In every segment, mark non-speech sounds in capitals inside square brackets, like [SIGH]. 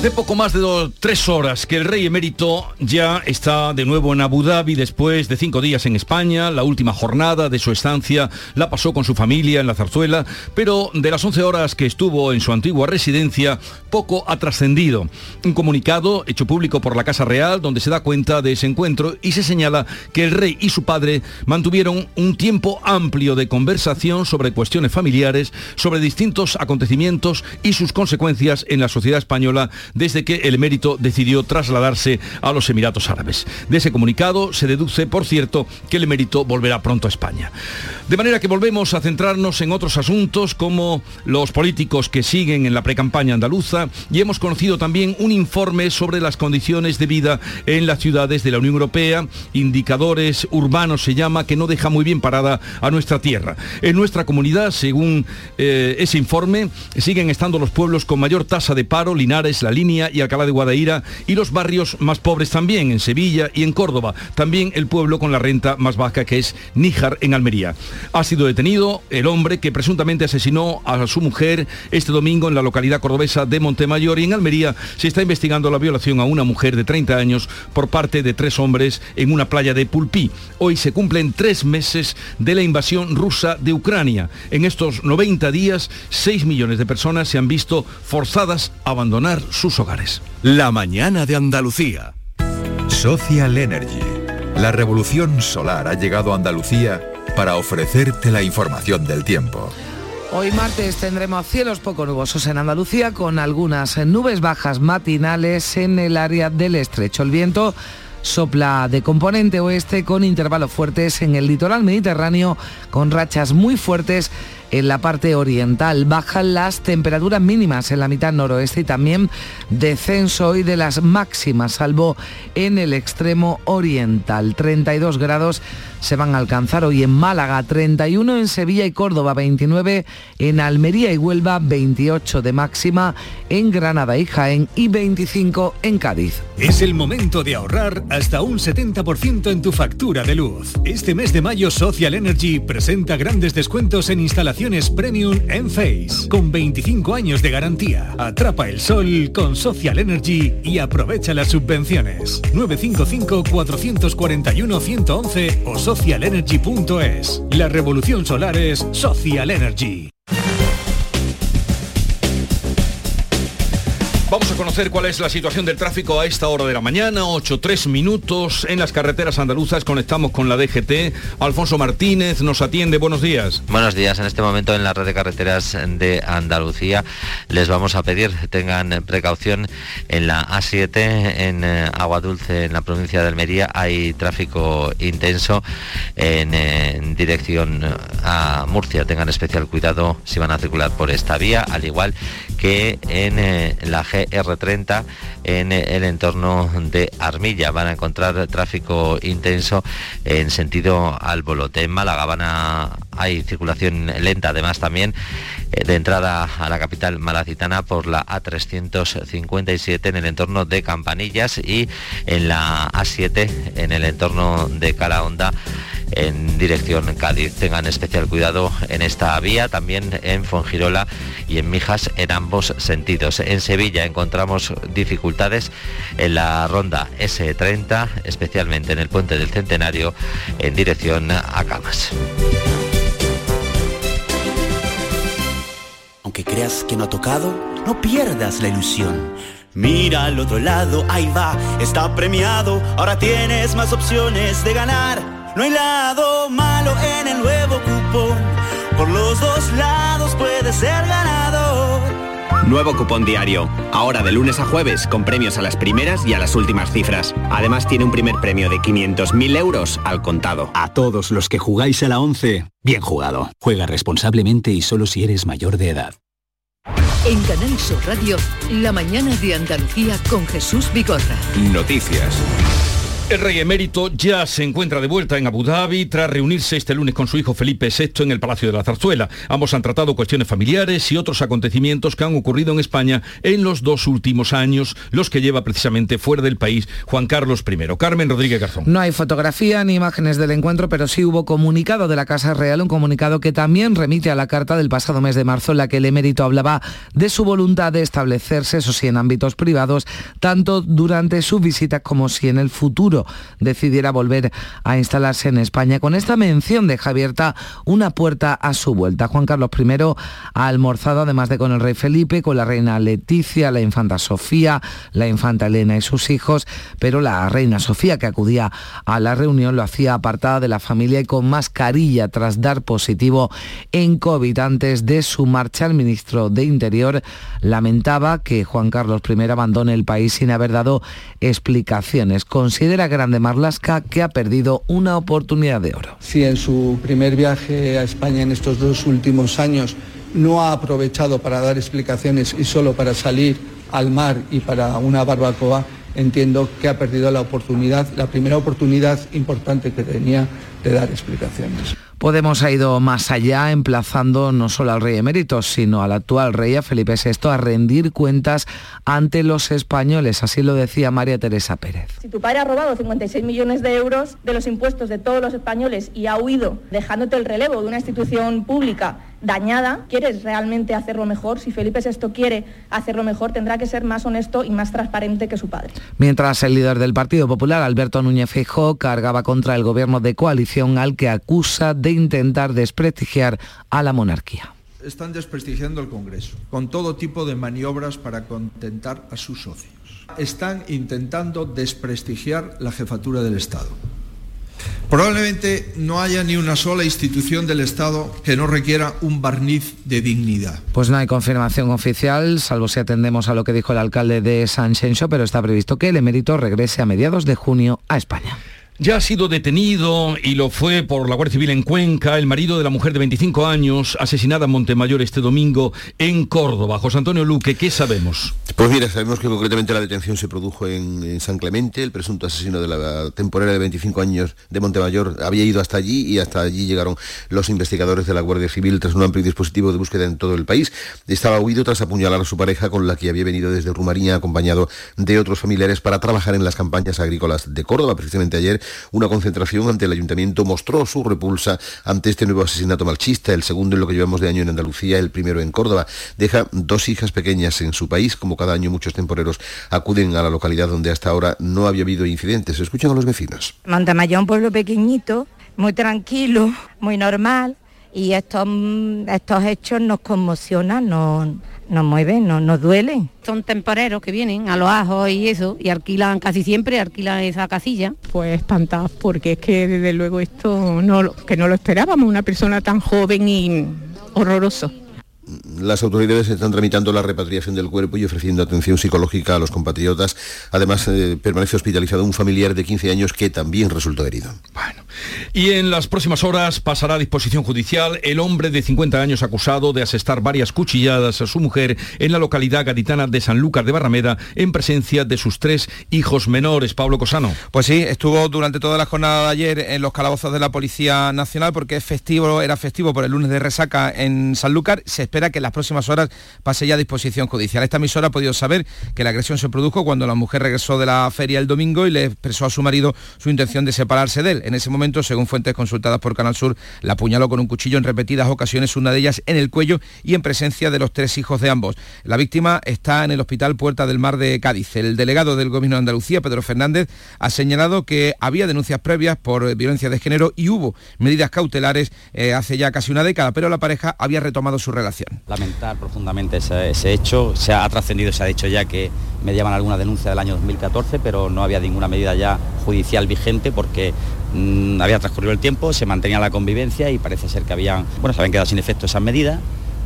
Hace poco más de tres horas que el rey emérito ya está de nuevo en Abu Dhabi después de cinco días en España. La última jornada de su estancia la pasó con su familia en la zarzuela, pero de las 11 horas que estuvo en su antigua residencia, poco ha trascendido. Un comunicado hecho público por la Casa Real donde se da cuenta de ese encuentro y se señala que el rey y su padre mantuvieron un tiempo amplio de conversación sobre cuestiones familiares, sobre distintos acontecimientos y sus consecuencias en la sociedad española desde que el emérito decidió trasladarse a los Emiratos Árabes. De ese comunicado se deduce, por cierto, que el emérito volverá pronto a España. De manera que volvemos a centrarnos en otros asuntos como los políticos que siguen en la precampaña andaluza y hemos conocido también un informe sobre las condiciones de vida en las ciudades de la Unión Europea, indicadores urbanos se llama, que no deja muy bien parada a nuestra tierra. En nuestra comunidad, según eh, ese informe, siguen estando los pueblos con mayor tasa de paro, Linares, La y Alcalá de Guadaira, y los barrios más pobres también, en Sevilla y en Córdoba. También el pueblo con la renta más baja, que es Níjar, en Almería. Ha sido detenido el hombre que presuntamente asesinó a su mujer este domingo en la localidad cordobesa de Montemayor y en Almería se está investigando la violación a una mujer de 30 años por parte de tres hombres en una playa de Pulpí. Hoy se cumplen tres meses de la invasión rusa de Ucrania. En estos 90 días, 6 millones de personas se han visto forzadas a abandonar sus hogares. La mañana de Andalucía. Social Energy. La revolución solar ha llegado a Andalucía para ofrecerte la información del tiempo. Hoy martes tendremos cielos poco nubosos en Andalucía con algunas nubes bajas matinales en el área del estrecho. El viento sopla de componente oeste con intervalos fuertes en el litoral mediterráneo con rachas muy fuertes en la parte oriental. Bajan las temperaturas mínimas en la mitad noroeste y también descenso hoy de las máximas, salvo en el extremo oriental. 32 grados se van a alcanzar hoy en Málaga, 31 en Sevilla y Córdoba, 29 en Almería y Huelva, 28 de máxima en Granada y Jaén y 25 en Cádiz. Es el momento de ahorrar hasta un 70% en tu factura de luz. Este mes de mayo Social Energy presenta grandes descuentos en premium en Face, con 25 años de garantía. Atrapa el sol con Social Energy y aprovecha las subvenciones. 955 441 111 o socialenergy.es. La revolución solar es Social Energy. Conocer cuál es la situación del tráfico a esta hora de la mañana, 8-3 minutos en las carreteras andaluzas. Conectamos con la DGT. Alfonso Martínez nos atiende. Buenos días. Buenos días. En este momento en la red de carreteras de Andalucía les vamos a pedir tengan precaución en la A7 en eh, Agua Dulce en la provincia de Almería. Hay tráfico intenso en, dirección a Murcia. Tengan especial cuidado si van a circular por esta vía, al igual que en eh, la G R30 en el entorno de Armilla. Van a encontrar tráfico intenso en sentido al Bolote. En Málaga van a, hay circulación lenta además también eh, de entrada a la capital malacitana por la A357 en el entorno de Campanillas y en la A7 en el entorno de Calahonda en dirección Cádiz. Tengan especial cuidado en esta vía, también en Fongirola y en Mijas en ambos sentidos. En Sevilla encontramos dificultades en la ronda S30, especialmente en el puente del Centenario en dirección a Camas. Aunque creas que no ha tocado, no pierdas la ilusión. Mira al otro lado, ahí va, está premiado, ahora tienes más opciones de ganar. No hay lado malo en el nuevo cupón, por los dos lados puedes ser ganador. Nuevo cupón diario. Ahora de lunes a jueves con premios a las primeras y a las últimas cifras. Además tiene un primer premio de 500.000 euros al contado. A todos los que jugáis a la 11, bien jugado. Juega responsablemente y solo si eres mayor de edad. En Canal Sur Radio, la mañana de Andalucía con Jesús Bigorra. Noticias. El rey emérito ya se encuentra de vuelta en Abu Dhabi tras reunirse este lunes con su hijo Felipe VI en el Palacio de la Zarzuela. Ambos han tratado cuestiones familiares y otros acontecimientos que han ocurrido en España en los dos últimos años, los que lleva precisamente fuera del país Juan Carlos I. Carmen Rodríguez Garzón. No hay fotografía ni imágenes del encuentro, pero sí hubo comunicado de la Casa Real, un comunicado que también remite a la carta del pasado mes de marzo en la que el emérito hablaba de su voluntad de establecerse, eso sí, en ámbitos privados, tanto durante sus visitas como si en el futuro decidiera volver a instalarse en España. Con esta mención deja abierta una puerta a su vuelta. Juan Carlos I ha almorzado, además de con el rey Felipe, con la reina Leticia, la infanta Sofía, la infanta Elena y sus hijos, pero la reina Sofía, que acudía a la reunión, lo hacía apartada de la familia y con mascarilla tras dar positivo en COVID. Antes de su marcha, el ministro de Interior lamentaba que Juan Carlos I abandone el país sin haber dado explicaciones. Considera Grande Marlasca que ha perdido una oportunidad de oro. Si en su primer viaje a España en estos dos últimos años no ha aprovechado para dar explicaciones y solo para salir al mar y para una barbacoa, entiendo que ha perdido la oportunidad, la primera oportunidad importante que tenía de dar explicaciones. Podemos ha ido más allá, emplazando no solo al rey emérito, sino al actual rey, a Felipe VI, a rendir cuentas ante los españoles. Así lo decía María Teresa Pérez. Si tu padre ha robado 56 millones de euros de los impuestos de todos los españoles y ha huido dejándote el relevo de una institución pública dañada, ¿quieres realmente hacerlo mejor? Si Felipe VI quiere hacerlo mejor, tendrá que ser más honesto y más transparente que su padre. Mientras el líder del Partido Popular, Alberto Núñez Feijóo, cargaba contra el gobierno de coalición al que acusa de intentar desprestigiar a la monarquía. Están desprestigiando el Congreso con todo tipo de maniobras para contentar a sus socios. Están intentando desprestigiar la jefatura del Estado. Probablemente no haya ni una sola institución del Estado que no requiera un barniz de dignidad. Pues no hay confirmación oficial, salvo si atendemos a lo que dijo el alcalde de San Xenxo, pero está previsto que el emérito regrese a mediados de junio a España. Ya ha sido detenido y lo fue por la Guardia Civil en Cuenca el marido de la mujer de 25 años asesinada en Montemayor este domingo en Córdoba. José Antonio Luque, ¿qué sabemos? Pues mira, sabemos que concretamente la detención se produjo en, San Clemente. El presunto asesino de la temporera de 25 años de Montemayor había ido hasta allí y hasta allí llegaron los investigadores de la Guardia Civil tras un amplio dispositivo de búsqueda en todo el país. Estaba huido tras apuñalar a su pareja con la que había venido desde Rumanía acompañado de otros familiares para trabajar en las campañas agrícolas de Córdoba. Precisamente ayer una concentración ante el ayuntamiento mostró su repulsa ante este nuevo asesinato malchista, el segundo en lo que llevamos de año en Andalucía, el primero en Córdoba. Deja dos hijas pequeñas en su país, como cada año muchos temporeros acuden a la localidad donde hasta ahora no había habido incidentes. Escuchan a los vecinos. Montamayón, un pueblo pequeñito, muy tranquilo, muy normal y estos, estos hechos nos conmocionan, nos, nos mueven, nos, nos duelen. Son temporeros que vienen a los ajos y eso, y alquilan casi siempre, alquilan esa casilla. Pues espantados, porque es que desde luego esto no, que no lo esperábamos, una persona tan joven y horroroso las autoridades están tramitando la repatriación del cuerpo y ofreciendo atención psicológica a los compatriotas. Además, eh, permanece hospitalizado un familiar de 15 años que también resultó herido. Bueno, y en las próximas horas pasará a disposición judicial el hombre de 50 años acusado de asestar varias cuchilladas a su mujer en la localidad gaditana de Sanlúcar de Barrameda en presencia de sus tres hijos menores. Pablo Cosano. Pues sí, estuvo durante toda la jornada de ayer en los calabozos de la Policía Nacional porque es festivo, era festivo por el lunes de resaca en Sanlúcar. Se espera que en las próximas horas pase ya a disposición judicial. Esta emisora ha podido saber que la agresión se produjo cuando la mujer regresó de la feria el domingo y le expresó a su marido su intención de separarse de él. En ese momento, según fuentes consultadas por Canal Sur, la apuñaló con un cuchillo en repetidas ocasiones, una de ellas en el cuello y en presencia de los tres hijos de ambos. La víctima está en el Hospital Puerta del Mar de Cádiz. El delegado del Gobierno de Andalucía, Pedro Fernández, ha señalado que había denuncias previas por violencia de género y hubo medidas cautelares eh, hace ya casi una década, pero la pareja había retomado su relación lamentar profundamente ese, hecho. Se ha, trascendido, se ha dicho ya que me llevan alguna denuncia del año 2014, pero no había ninguna medida ya judicial vigente porque mm, había transcurrido el tiempo, se mantenía la convivencia y parece ser que habían, bueno, se habían quedado sin efecto esas medidas.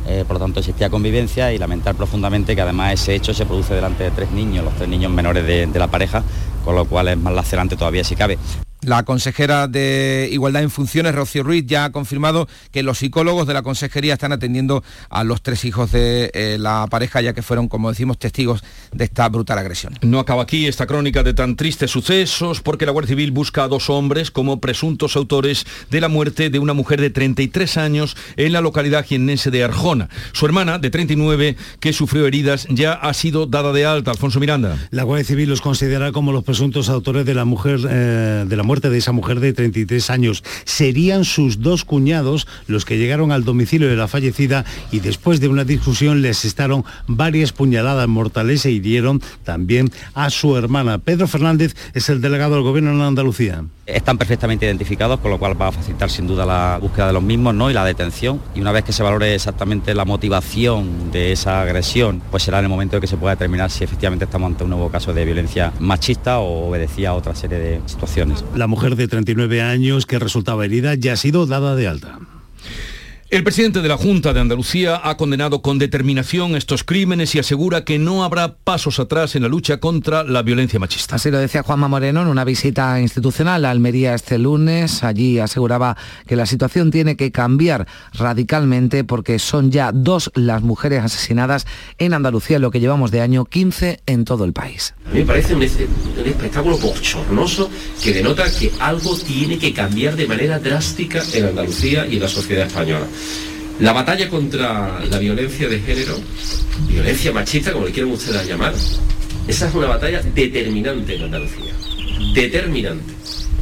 Eh, por lo tanto existía convivencia y lamentar profundamente que además ese hecho se produce delante de tres niños, los tres niños menores de, de la pareja, con lo cual es más lacerante todavía si cabe. La consejera de Igualdad en Funciones, Rocío Ruiz, ya ha confirmado que los psicólogos de la consejería están atendiendo a los tres hijos de eh, la pareja, ya que fueron, como decimos, testigos de esta brutal agresión. No acaba aquí esta crónica de tan tristes sucesos, porque la Guardia Civil busca a dos hombres como presuntos autores de la muerte de una mujer de 33 años en la localidad jiennense de Arjona. Su hermana, de 39, que sufrió heridas, ya ha sido dada de alta. Alfonso Miranda. La Guardia Civil los considera como los presuntos autores de la mujer eh, de la muerte de esa mujer de 33 años. Serían sus dos cuñados los que llegaron al domicilio de la fallecida y después de una discusión les asestaron varias puñaladas mortales e hirieron también a su hermana. Pedro Fernández es el delegado del gobierno en Andalucía. Están perfectamente identificados, con lo cual va a facilitar sin duda la búsqueda de los mismos ¿no? y la detención. Y una vez que se valore exactamente la motivación de esa agresión, pues será en el momento de que se pueda determinar si efectivamente estamos ante un nuevo caso de violencia machista o obedecía a otra serie de situaciones. La mujer de 39 años que resultaba herida ya ha sido dada de alta. El presidente de la Junta de Andalucía ha condenado con determinación estos crímenes y asegura que no habrá pasos atrás en la lucha contra la violencia machista. Así lo decía Juanma Moreno en una visita institucional a Almería este lunes. Allí aseguraba que la situación tiene que cambiar radicalmente porque son ya dos las mujeres asesinadas en Andalucía en lo que llevamos de año 15 en todo el país. me parece un, un espectáculo bochornoso que denota que algo tiene que cambiar de manera drástica en Andalucía y en la sociedad española. La batalla contra la violencia de género, violencia machista, como le quieran ustedes llamar, esa es una batalla determinante en Andalucía. Determinante.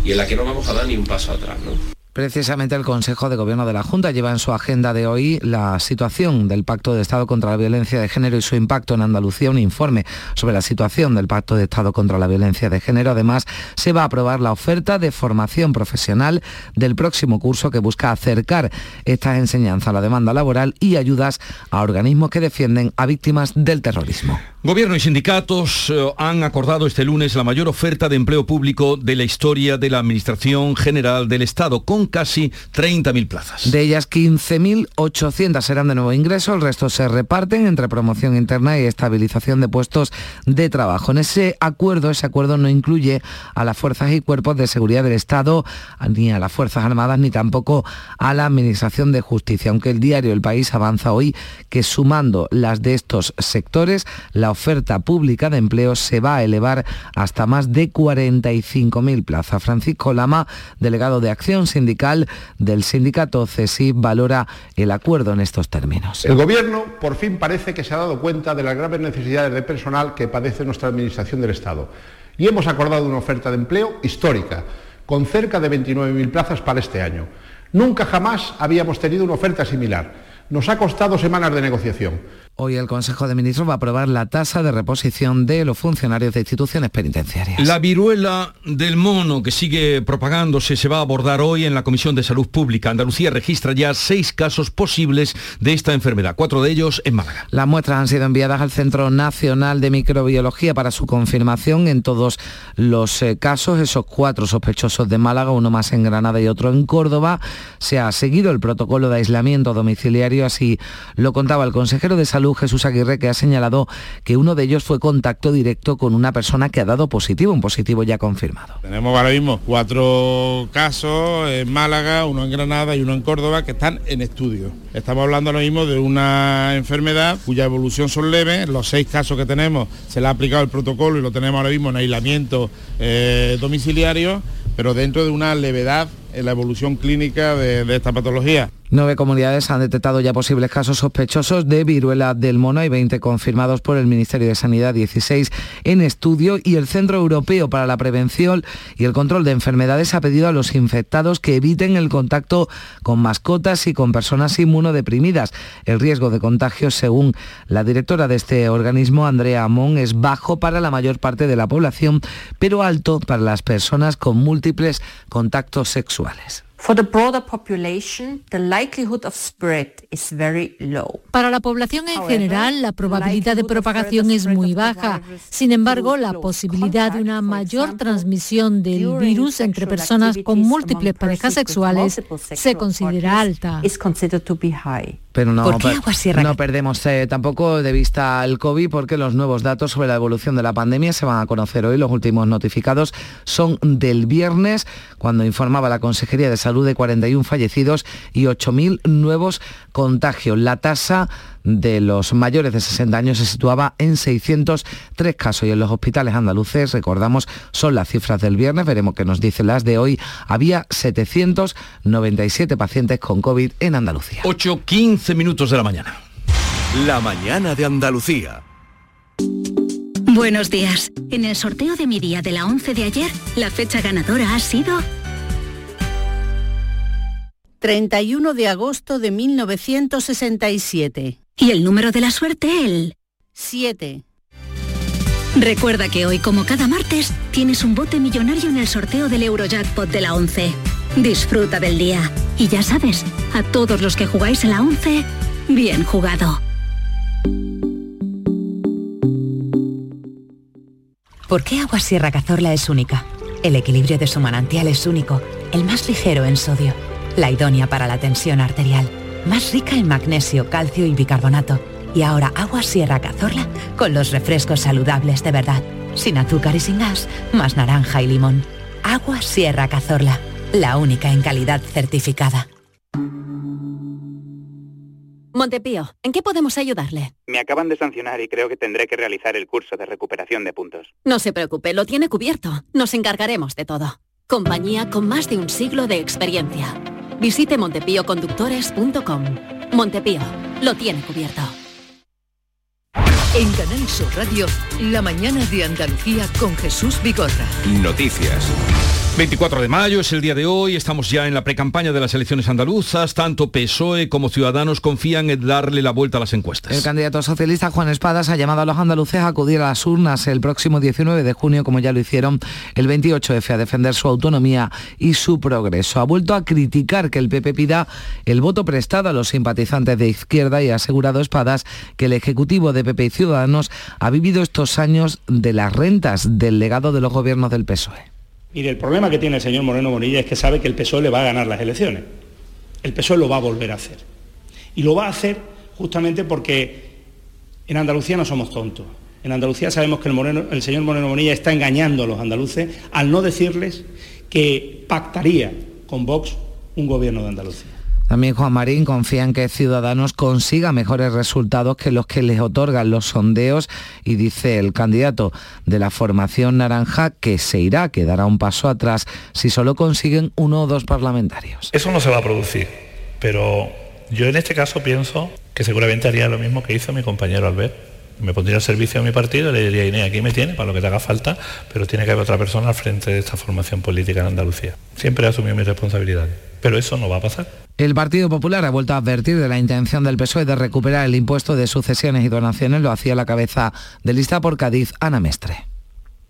Y en la que no vamos a dar ni un paso atrás, ¿no? Precisamente el Consejo de Gobierno de la Junta lleva en su agenda de hoy la situación del Pacto de Estado contra la Violencia de Género y su impacto en Andalucía, un informe sobre la situación del Pacto de Estado contra la Violencia de Género. Además, se va a aprobar la oferta de formación profesional del próximo curso que busca acercar estas enseñanzas a la demanda laboral y ayudas a organismos que defienden a víctimas del terrorismo. Gobierno y sindicatos eh, han acordado este lunes la mayor oferta de empleo público de la historia de la Administración General del Estado, con casi 30.000 plazas. De ellas, 15.800 serán de nuevo ingreso, el resto se reparten entre promoción interna y estabilización de puestos de trabajo. En ese acuerdo, ese acuerdo no incluye a las fuerzas y cuerpos de seguridad del Estado, ni a las Fuerzas Armadas, ni tampoco a la Administración de Justicia, aunque el diario El País avanza hoy que sumando las de estos sectores, la oferta pública de empleo se va a elevar hasta más de 45.000 plazas. Francisco Lama, delegado de Acción Sindical del sindicato CESI, valora el acuerdo en estos términos. El Gobierno por fin parece que se ha dado cuenta de las graves necesidades de personal que padece nuestra Administración del Estado y hemos acordado una oferta de empleo histórica, con cerca de 29.000 plazas para este año. Nunca jamás habíamos tenido una oferta similar. Nos ha costado semanas de negociación Hoy el Consejo de Ministros va a aprobar la tasa de reposición de los funcionarios de instituciones penitenciarias. La viruela del mono que sigue propagándose se va a abordar hoy en la Comisión de Salud Pública. Andalucía registra ya seis casos posibles de esta enfermedad, cuatro de ellos en Málaga. Las muestras han sido enviadas al Centro Nacional de Microbiología para su confirmación en todos los eh, casos. Esos cuatro sospechosos de Málaga, uno más en Granada y otro en Córdoba. Se ha seguido el protocolo de aislamiento domiciliario, así lo contaba el consejero de Salud Jesús Aguirre, que ha señalado que uno de ellos fue contacto directo con una persona que ha dado positivo, un positivo ya confirmado. Tenemos ahora mismo cuatro casos en Málaga, uno en Granada y uno en Córdoba que están en estudio. Estamos hablando ahora mismo de una enfermedad cuya evolución son leves. Los seis casos que tenemos se le ha aplicado el protocolo y lo tenemos ahora mismo en aislamiento eh, domiciliario, pero dentro de una levedad en la evolución clínica de esta patología. Nueve comunidades han detectado ya posibles casos sospechosos de viruela del mono y 20 confirmados por el Ministerio de Sanidad, 16 en estudio y el Centro Europeo para la Prevención y el Control de Enfermedades ha pedido a los infectados que eviten el contacto con mascotas y con personas inmunodeprimidas. El riesgo de contagio, según la directora de este organismo, Andrea Amón, es bajo para la mayor parte de la población, pero alto para las personas con múltiples contactos sexuales. Para la población en general, la probabilidad de propagación es muy baja. Sin embargo, la posibilidad de una mayor transmisión del virus entre personas con múltiples parejas sexuales se considera alta. Pero no, ¿Por qué per- Agua Sierra no perdemos eh, tampoco de vista el COVID porque los nuevos datos sobre la evolución de la pandemia se van a conocer hoy. Los últimos notificados son del viernes, cuando informaba la Consejería de Salud de 41 fallecidos y 8.000 nuevos contagios. La tasa de los mayores de 60 años se situaba en 603 casos y en los hospitales andaluces, recordamos, son las cifras del viernes, veremos qué nos dicen las de hoy, había 797 pacientes con COVID en Andalucía. 8, 15 minutos de la mañana. La mañana de Andalucía. Buenos días. En el sorteo de mi día de la 11 de ayer, la fecha ganadora ha sido 31 de agosto de 1967. Y el número de la suerte el 7. Recuerda que hoy, como cada martes, tienes un bote millonario en el sorteo del Eurojackpot de la 11. Disfruta del día. Y ya sabes, a todos los que jugáis en la 11, bien jugado. ¿Por qué Agua Sierra Cazorla es única? El equilibrio de su manantial es único, el más ligero en sodio, la idónea para la tensión arterial, más rica en magnesio, calcio y bicarbonato. Y ahora Agua Sierra Cazorla con los refrescos saludables de verdad, sin azúcar y sin gas, más naranja y limón. Agua Sierra Cazorla, la única en calidad certificada. Montepío, ¿en qué podemos ayudarle? Me acaban de sancionar y creo que tendré que realizar el curso de recuperación de puntos. No se preocupe, lo tiene cubierto. Nos encargaremos de todo. Compañía con más de un siglo de experiencia. Visite montepíoconductores.com. Montepío, lo tiene cubierto. En Canal Sur Radio, la mañana de Andalucía con Jesús Vigorra. Noticias. 24 de mayo es el día de hoy, estamos ya en la precampaña de las elecciones andaluzas, tanto PSOE como Ciudadanos confían en darle la vuelta a las encuestas. El candidato socialista Juan Espadas ha llamado a los andaluces a acudir a las urnas el próximo 19 de junio, como ya lo hicieron el 28F, a defender su autonomía y su progreso. Ha vuelto a criticar que el PP pida el voto prestado a los simpatizantes de izquierda y ha asegurado Espadas que el Ejecutivo de PP y Ciudadanos ha vivido estos años de las rentas del legado de los gobiernos del PSOE. Mire, el problema que tiene el señor Moreno Bonilla es que sabe que el PSOE le va a ganar las elecciones. El PSOE lo va a volver a hacer. Y lo va a hacer justamente porque en Andalucía no somos tontos. En Andalucía sabemos que el, el señor Moreno Bonilla está engañando a los andaluces al no decirles que pactaría con Vox un gobierno de Andalucía. También Juan Marín confía en que Ciudadanos consiga mejores resultados que los que les otorgan los sondeos y dice el candidato de la formación naranja que se irá, que dará un paso atrás si solo consiguen uno o dos parlamentarios. Eso no se va a producir, pero yo en este caso pienso que seguramente haría lo mismo que hizo mi compañero Albert. Me pondría al servicio de mi partido y le diría, Inés, aquí me tiene para lo que te haga falta, pero tiene que haber otra persona al frente de esta formación política en Andalucía. Siempre he asumido mis responsabilidades, pero eso no va a pasar. El Partido Popular ha vuelto a advertir de la intención del PSOE de recuperar el impuesto de sucesiones y donaciones. Lo hacía la cabeza de lista por Cádiz, Ana Mestre.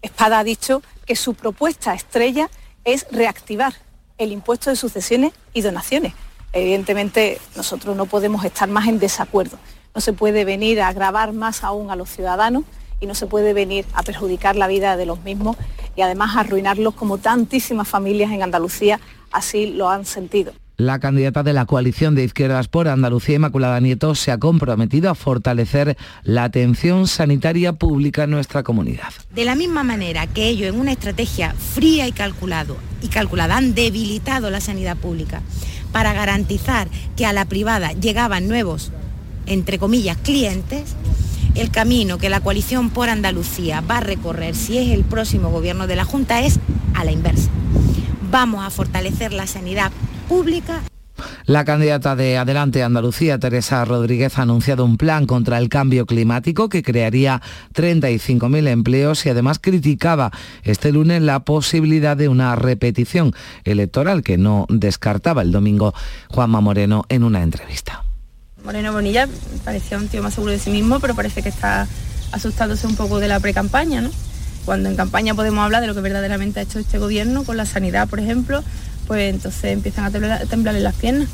Espada ha dicho que su propuesta estrella es reactivar el impuesto de sucesiones y donaciones. Evidentemente nosotros no podemos estar más en desacuerdo. No se puede venir a agravar más aún a los ciudadanos y no se puede venir a perjudicar la vida de los mismos y además arruinarlos como tantísimas familias en Andalucía así lo han sentido. La candidata de la coalición de izquierdas por Andalucía, Inmaculada Nieto, se ha comprometido a fortalecer la atención sanitaria pública en nuestra comunidad. De la misma manera que ellos en una estrategia fría y calculado y calculada han debilitado la sanidad pública para garantizar que a la privada llegaban nuevos, entre comillas, clientes, el camino que la coalición por Andalucía va a recorrer si es el próximo gobierno de la Junta es a la inversa. Vamos a fortalecer la sanidad pública La candidata de Adelante Andalucía, Teresa Rodríguez, ha anunciado un plan contra el cambio climático que crearía 35.000 empleos y además criticaba este lunes la posibilidad de una repetición electoral que no descartaba el domingo Juanma Moreno en una entrevista. Moreno Bonilla parecía un tío más seguro de sí mismo, pero parece que está asustándose un poco de la pre-campaña, ¿no? Cuando en campaña podemos hablar de lo que verdaderamente ha hecho este gobierno con la sanidad, por ejemplo, pues entonces empiezan a temblar, temblarle las piernas.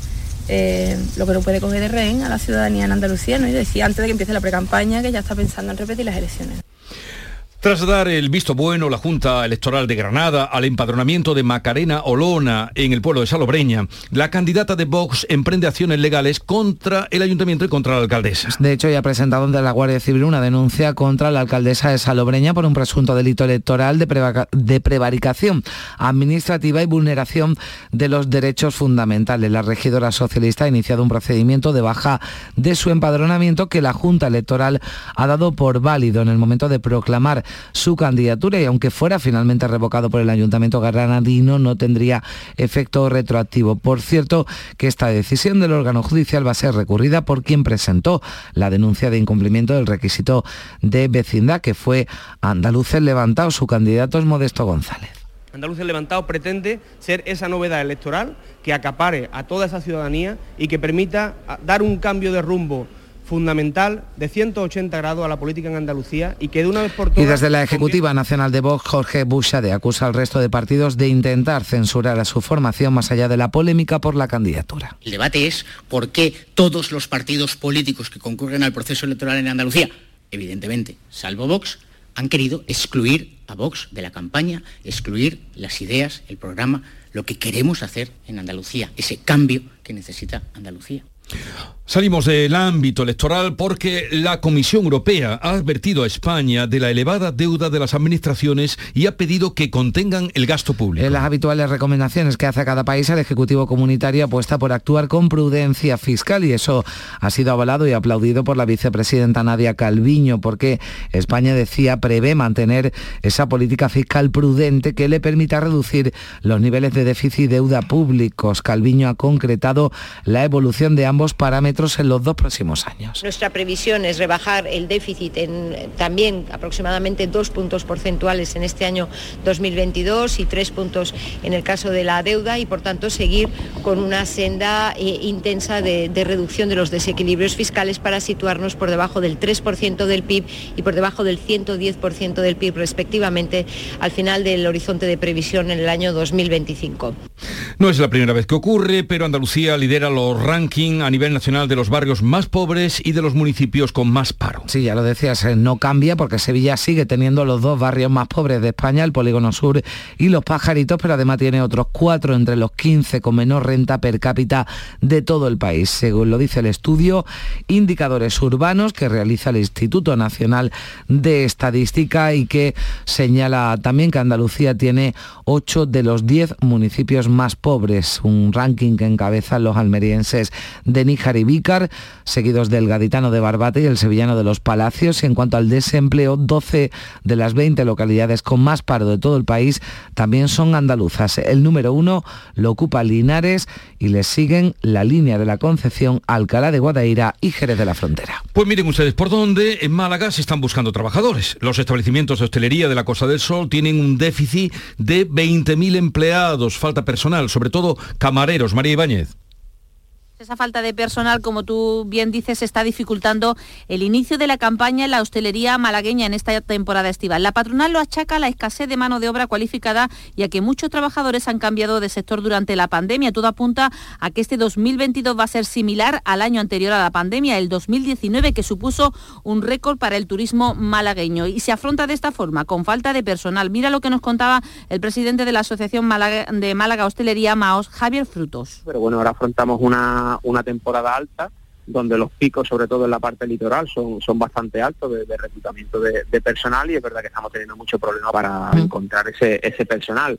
Eh, lo que no puede coger de rehén a la ciudadanía en Andalucía, ¿no? Y decía antes de que empiece la pre-campaña que ya está pensando en repetir las elecciones. Tras dar el visto bueno, la Junta Electoral de Granada al empadronamiento de Macarena Olona en el pueblo de Salobreña, la candidata de Vox emprende acciones legales contra el ayuntamiento y contra la alcaldesa. De hecho, ya ha presentado ante la Guardia Civil una denuncia contra la alcaldesa de Salobreña por un presunto delito electoral de, preva- de prevaricación administrativa y vulneración de los derechos fundamentales. La regidora socialista ha iniciado un procedimiento de baja de su empadronamiento que la Junta Electoral ha dado por válido en el momento de proclamar su candidatura y aunque fuera finalmente revocado por el Ayuntamiento granadino no tendría efecto retroactivo. Por cierto, que esta decisión del órgano judicial va a ser recurrida por quien presentó la denuncia de incumplimiento del requisito de vecindad, que fue Andaluces Levantado. Su candidato es Modesto González. Andalucía Levantado pretende ser esa novedad electoral que acapare a toda esa ciudadanía y que permita dar un cambio de rumbo fundamental de 180 grados a la política en Andalucía y que de una vez por todas... Y desde la Ejecutiva Nacional de Vox, Jorge Bushade acusa al resto de partidos de intentar censurar a su formación más allá de la polémica por la candidatura. El debate es por qué todos los partidos políticos que concurren al proceso electoral en Andalucía, evidentemente, salvo Vox, han querido excluir a Vox de la campaña, excluir las ideas, el programa, lo que queremos hacer en Andalucía, ese cambio que necesita Andalucía. Salimos del ámbito electoral porque la Comisión Europea ha advertido a España de la elevada deuda de las administraciones y ha pedido que contengan el gasto público. En las habituales recomendaciones que hace a cada país, el Ejecutivo Comunitario apuesta por actuar con prudencia fiscal y eso ha sido avalado y aplaudido por la vicepresidenta Nadia Calviño porque España decía prevé mantener esa política fiscal prudente que le permita reducir los niveles de déficit y deuda públicos. Calviño ha concretado la evolución de ambos parámetros en los dos próximos años. Nuestra previsión es rebajar el déficit en también aproximadamente dos puntos porcentuales en este año 2022 y tres puntos en el caso de la deuda y por tanto seguir con una senda eh, intensa de, de reducción de los desequilibrios fiscales para situarnos por debajo del 3% del PIB y por debajo del 110% del PIB respectivamente al final del horizonte de previsión en el año 2025. No es la primera vez que ocurre, pero Andalucía lidera los rankings nivel nacional de los barrios más pobres y de los municipios con más paro. Sí, ya lo decías, eh, no cambia porque Sevilla sigue teniendo los dos barrios más pobres de España, el Polígono Sur y Los Pajaritos, pero además tiene otros cuatro entre los 15 con menor renta per cápita de todo el país. Según lo dice el estudio, indicadores urbanos que realiza el Instituto Nacional de Estadística y que señala también que Andalucía tiene 8 de los 10 municipios más pobres, un ranking que encabezan los almerienses de Níjar y Vícar, seguidos del gaditano de Barbate y el sevillano de Los Palacios. Y en cuanto al desempleo, 12 de las 20 localidades con más paro de todo el país también son andaluzas. El número uno lo ocupa Linares y le siguen la línea de la Concepción, Alcalá de Guadaira y Jerez de la Frontera. Pues miren ustedes por dónde en Málaga se están buscando trabajadores. Los establecimientos de hostelería de la Costa del Sol tienen un déficit de 20.000 empleados, falta personal, sobre todo camareros. María Ibáñez. Esa falta de personal, como tú bien dices, está dificultando el inicio de la campaña en la hostelería malagueña en esta temporada estival. La patronal lo achaca a la escasez de mano de obra cualificada y a que muchos trabajadores han cambiado de sector durante la pandemia. Todo apunta a que este 2022 va a ser similar al año anterior a la pandemia, el 2019, que supuso un récord para el turismo malagueño. Y se afronta de esta forma, con falta de personal. Mira lo que nos contaba el presidente de la Asociación de Málaga Hostelería, Maos, Javier Frutos. pero bueno, ahora afrontamos una, una temporada alta donde los picos, sobre todo en la parte litoral, son, son bastante altos de, de reclutamiento de, de personal y es verdad que estamos teniendo mucho problema para encontrar ese, ese personal.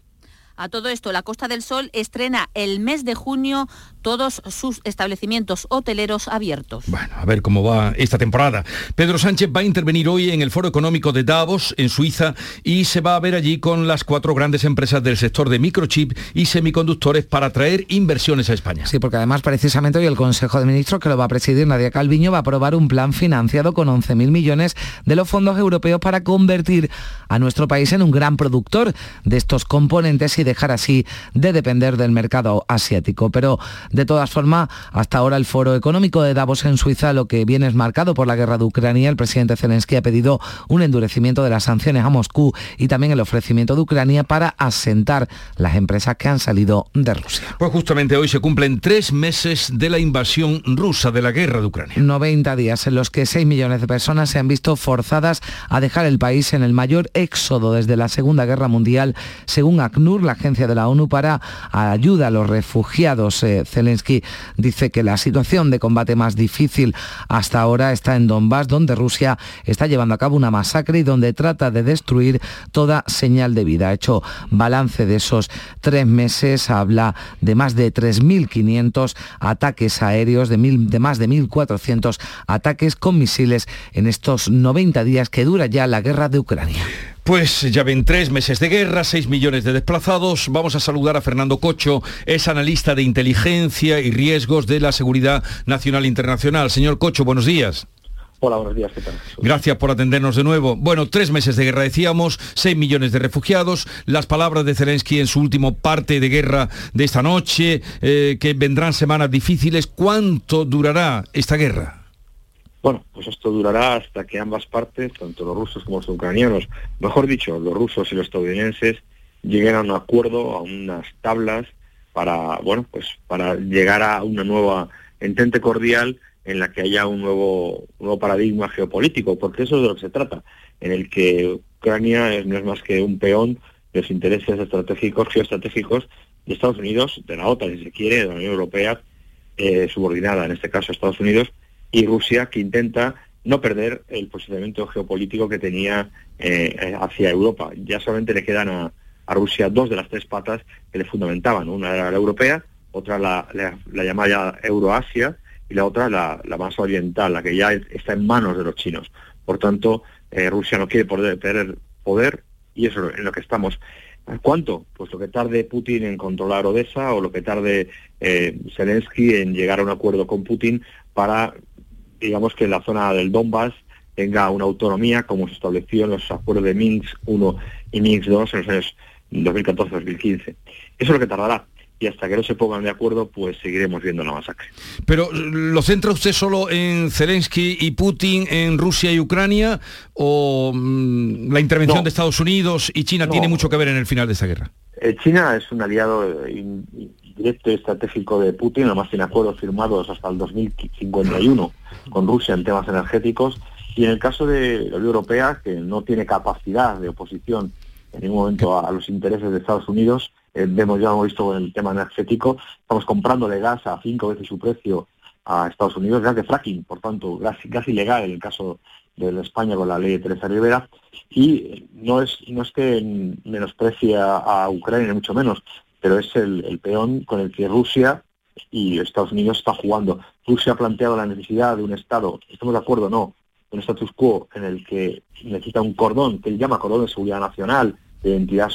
A todo esto, la Costa del Sol estrena el mes de junio todos sus establecimientos hoteleros abiertos. A ver cómo va esta temporada. Pedro Sánchez va a intervenir hoy en el Foro Económico de Davos, en Suiza, y se va a ver allí con las cuatro grandes empresas del sector de microchip y semiconductores para atraer inversiones a España. Sí, porque además precisamente hoy el Consejo de Ministros, que lo va a presidir Nadia Calviño, va a aprobar un plan financiado con 11.000 millones de los fondos europeos para convertir a nuestro país en un gran productor de estos componentes y de dejar así de depender del mercado asiático. Pero de todas formas, hasta ahora el foro económico de Davos en Suiza, lo que viene es marcado por la guerra de Ucrania, el presidente Zelensky ha pedido un endurecimiento de las sanciones a Moscú y también el ofrecimiento de Ucrania para asentar las empresas que han salido de Rusia. Pues justamente hoy se cumplen tres meses de la invasión rusa, de la guerra de Ucrania. 90 días en los que 6 millones de personas se han visto forzadas a dejar el país en el mayor éxodo desde la Segunda Guerra Mundial, según ACNUR, la agencia de la ONU para ayuda a los refugiados. Eh, Zelensky dice que la situación de combate más difícil hasta ahora está en Donbass, donde Rusia está llevando a cabo una masacre y donde trata de destruir toda señal de vida. Ha hecho balance de esos tres meses, habla de más de 3.500 ataques aéreos, de, mil, de más de 1.400 ataques con misiles en estos 90 días que dura ya la guerra de Ucrania. Pues ya ven tres meses de guerra, seis millones de desplazados. Vamos a saludar a Fernando Cocho, es analista de inteligencia y riesgos de la seguridad nacional e internacional. Señor Cocho, buenos días. Hola, buenos días, ¿qué tal? Gracias por atendernos de nuevo. Bueno, tres meses de guerra decíamos, seis millones de refugiados, las palabras de Zelensky en su último parte de guerra de esta noche, eh, que vendrán semanas difíciles. ¿Cuánto durará esta guerra? Bueno, pues esto durará hasta que ambas partes, tanto los rusos como los ucranianos, mejor dicho, los rusos y los estadounidenses, lleguen a un acuerdo, a unas tablas para, bueno, pues para llegar a una nueva entente cordial en la que haya un nuevo, nuevo paradigma geopolítico, porque eso es de lo que se trata, en el que Ucrania no es más que un peón de los intereses estratégicos, geoestratégicos de Estados Unidos, de la OTAN, si se quiere, de la Unión Europea, eh, subordinada, en este caso Estados Unidos, y Rusia, que intenta no perder el posicionamiento geopolítico que tenía eh, hacia Europa. Ya solamente le quedan a, Rusia dos de las tres patas que le fundamentaban. Una era la europea, otra la, la, llamada Euroasia y la otra la, más oriental, la que ya está en manos de los chinos. Por tanto, eh, Rusia no quiere perder poder y eso es en lo que estamos. ¿Cuánto? Pues lo que tarde Putin en controlar Odessa o lo que tarde eh, Zelensky en llegar a un acuerdo con Putin para digamos que la zona del Donbass tenga una autonomía como se estableció en los acuerdos de Minsk I y Minsk II en los años 2014-2015. Eso es lo que tardará. Y hasta que no se pongan de acuerdo, pues seguiremos viendo la masacre. Pero ¿lo centra usted solo en Zelensky y Putin, en Rusia y Ucrania? ¿O mm, la intervención de Estados Unidos y China tiene mucho que ver en el final de esta guerra? Eh, China es un aliado eh, directo estratégico de Putin, además tiene acuerdos firmados hasta el 2051 con Rusia en temas energéticos. Y en el caso de la Unión Europea, que no tiene capacidad de oposición en ningún momento a, los intereses de Estados Unidos, eh, vemos ya hemos visto con el tema energético, estamos comprándole gas a cinco veces su precio a Estados Unidos, gas de fracking, por tanto, gas, gas ilegal en el caso de España con la ley de Teresa Rivera, y no es, no es que menosprecie a, Ucrania, ni mucho menos, pero es el, peón con el que Rusia y Estados Unidos está jugando. Rusia ha planteado la necesidad de un Estado, ¿estamos de acuerdo o no? Un status quo en el que necesita un cordón, que él llama cordón de seguridad nacional, de identidad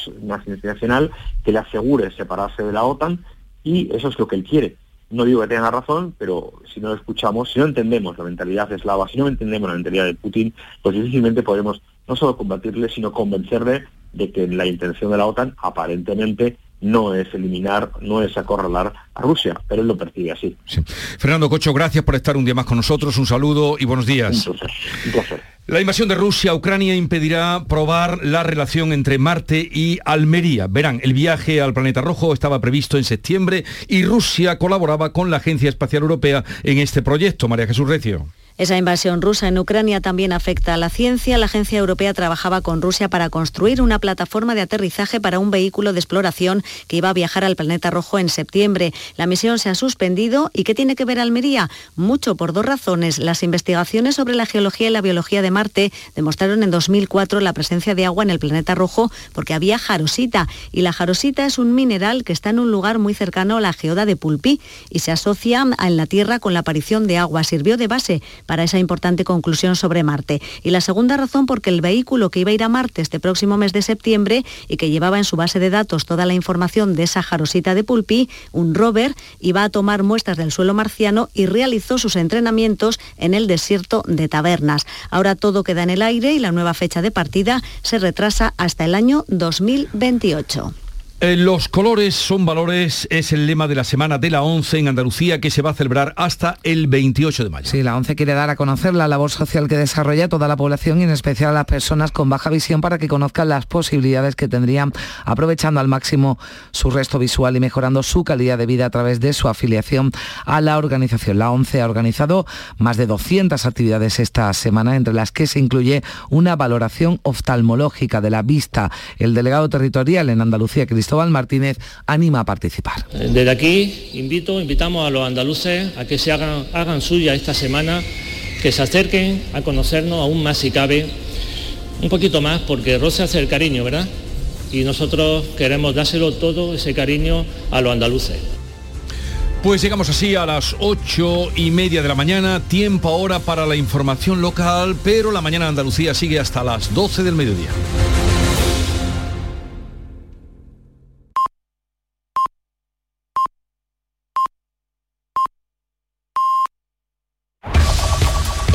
nacional, que le asegure separarse de la OTAN, y eso es lo que él quiere. No digo que tenga razón, pero si no lo escuchamos, si no entendemos la mentalidad eslava, si no entendemos la mentalidad de Putin, pues difícilmente podremos no solo combatirle, sino convencerle de que la intención de la OTAN aparentemente no es eliminar, no es acorralar a Rusia, pero él lo percibe así. Fernando Cocho, gracias por estar un día más con nosotros, un saludo y buenos días. La invasión de Rusia a Ucrania impedirá probar la relación entre Marte y Almería. Verán, el viaje al planeta rojo estaba previsto en septiembre y Rusia colaboraba con la Agencia Espacial Europea en este proyecto. María Jesús Recio. Esa invasión rusa en Ucrania también afecta a la ciencia. La agencia europea trabajaba con Rusia para construir una plataforma de aterrizaje para un vehículo de exploración que iba a viajar al planeta rojo en septiembre. La misión se ha suspendido. ¿Y qué tiene que ver Almería? Mucho por dos razones. Las investigaciones sobre la geología y la biología de Marte demostraron en 2004 la presencia de agua en el planeta rojo porque había jarosita. Y la jarosita es un mineral que está en un lugar muy cercano a la geoda de Pulpí y se asocia en la Tierra con la aparición de agua. Sirvió de base para esa importante conclusión sobre Marte. Y la segunda razón porque el vehículo que iba a ir a Marte este próximo mes de septiembre y que llevaba en su base de datos toda la información de esa jarosita de Pulpí, un rover, iba a tomar muestras del suelo marciano y realizó sus entrenamientos en el desierto de Tabernas. Ahora todo queda en el aire y la nueva fecha de partida se retrasa hasta el año 2028. Eh, los colores son valores, es el lema de la semana de la 11 en Andalucía que se va a celebrar hasta el 28 de mayo. Sí, la 11 quiere dar a conocer la labor social que desarrolla toda la población y en especial a las personas con baja visión para que conozcan las posibilidades que tendrían aprovechando al máximo su resto visual y mejorando su calidad de vida a través de su afiliación a la organización. La 11 ha organizado más de 200 actividades esta semana, entre las que se incluye una valoración oftalmológica de la vista. El delegado territorial en Andalucía, Cristóbal Martínez, anima a participar. Desde aquí invito, invitamos a los andaluces a que se hagan, hagan suya esta semana, que se acerquen a conocernos aún más si cabe, un poquito más, porque roce hace el cariño, ¿verdad? Y nosotros queremos dárselo todo ese cariño a los andaluces. Pues llegamos así a las ocho y media de la mañana, tiempo ahora para la información local, pero la mañana de Andalucía sigue hasta las 12 del mediodía.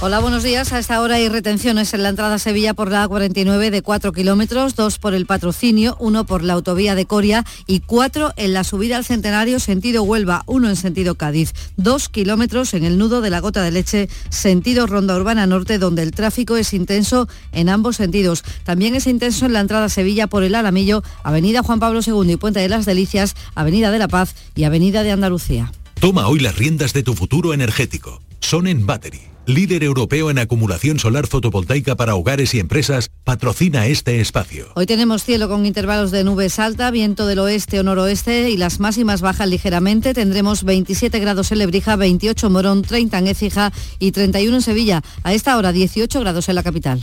Hola, buenos días. A esta hora hay retenciones en la entrada a Sevilla por la A49 de 4 kilómetros, dos por el patrocinio, uno por la autovía de Coria y cuatro en la subida al Centenario sentido Huelva, uno en sentido Cádiz, dos kilómetros en el nudo de la Gota de Leche sentido Ronda Urbana Norte, donde el tráfico es intenso en ambos sentidos. También es intenso en la entrada a Sevilla por el Alamillo, Avenida Juan Pablo II y Puente de las Delicias, Avenida de la Paz y Avenida de Andalucía. Toma hoy las riendas de tu futuro energético. Son en Battery líder europeo en acumulación solar fotovoltaica para hogares y empresas, patrocina este espacio. Hoy tenemos cielo con intervalos de nubes alta, viento del oeste o noroeste y las máximas bajan ligeramente. Tendremos 27 grados en Lebrija, 28 en Morón, 30 en Écija y 31 en Sevilla. A esta hora 18 grados en la capital.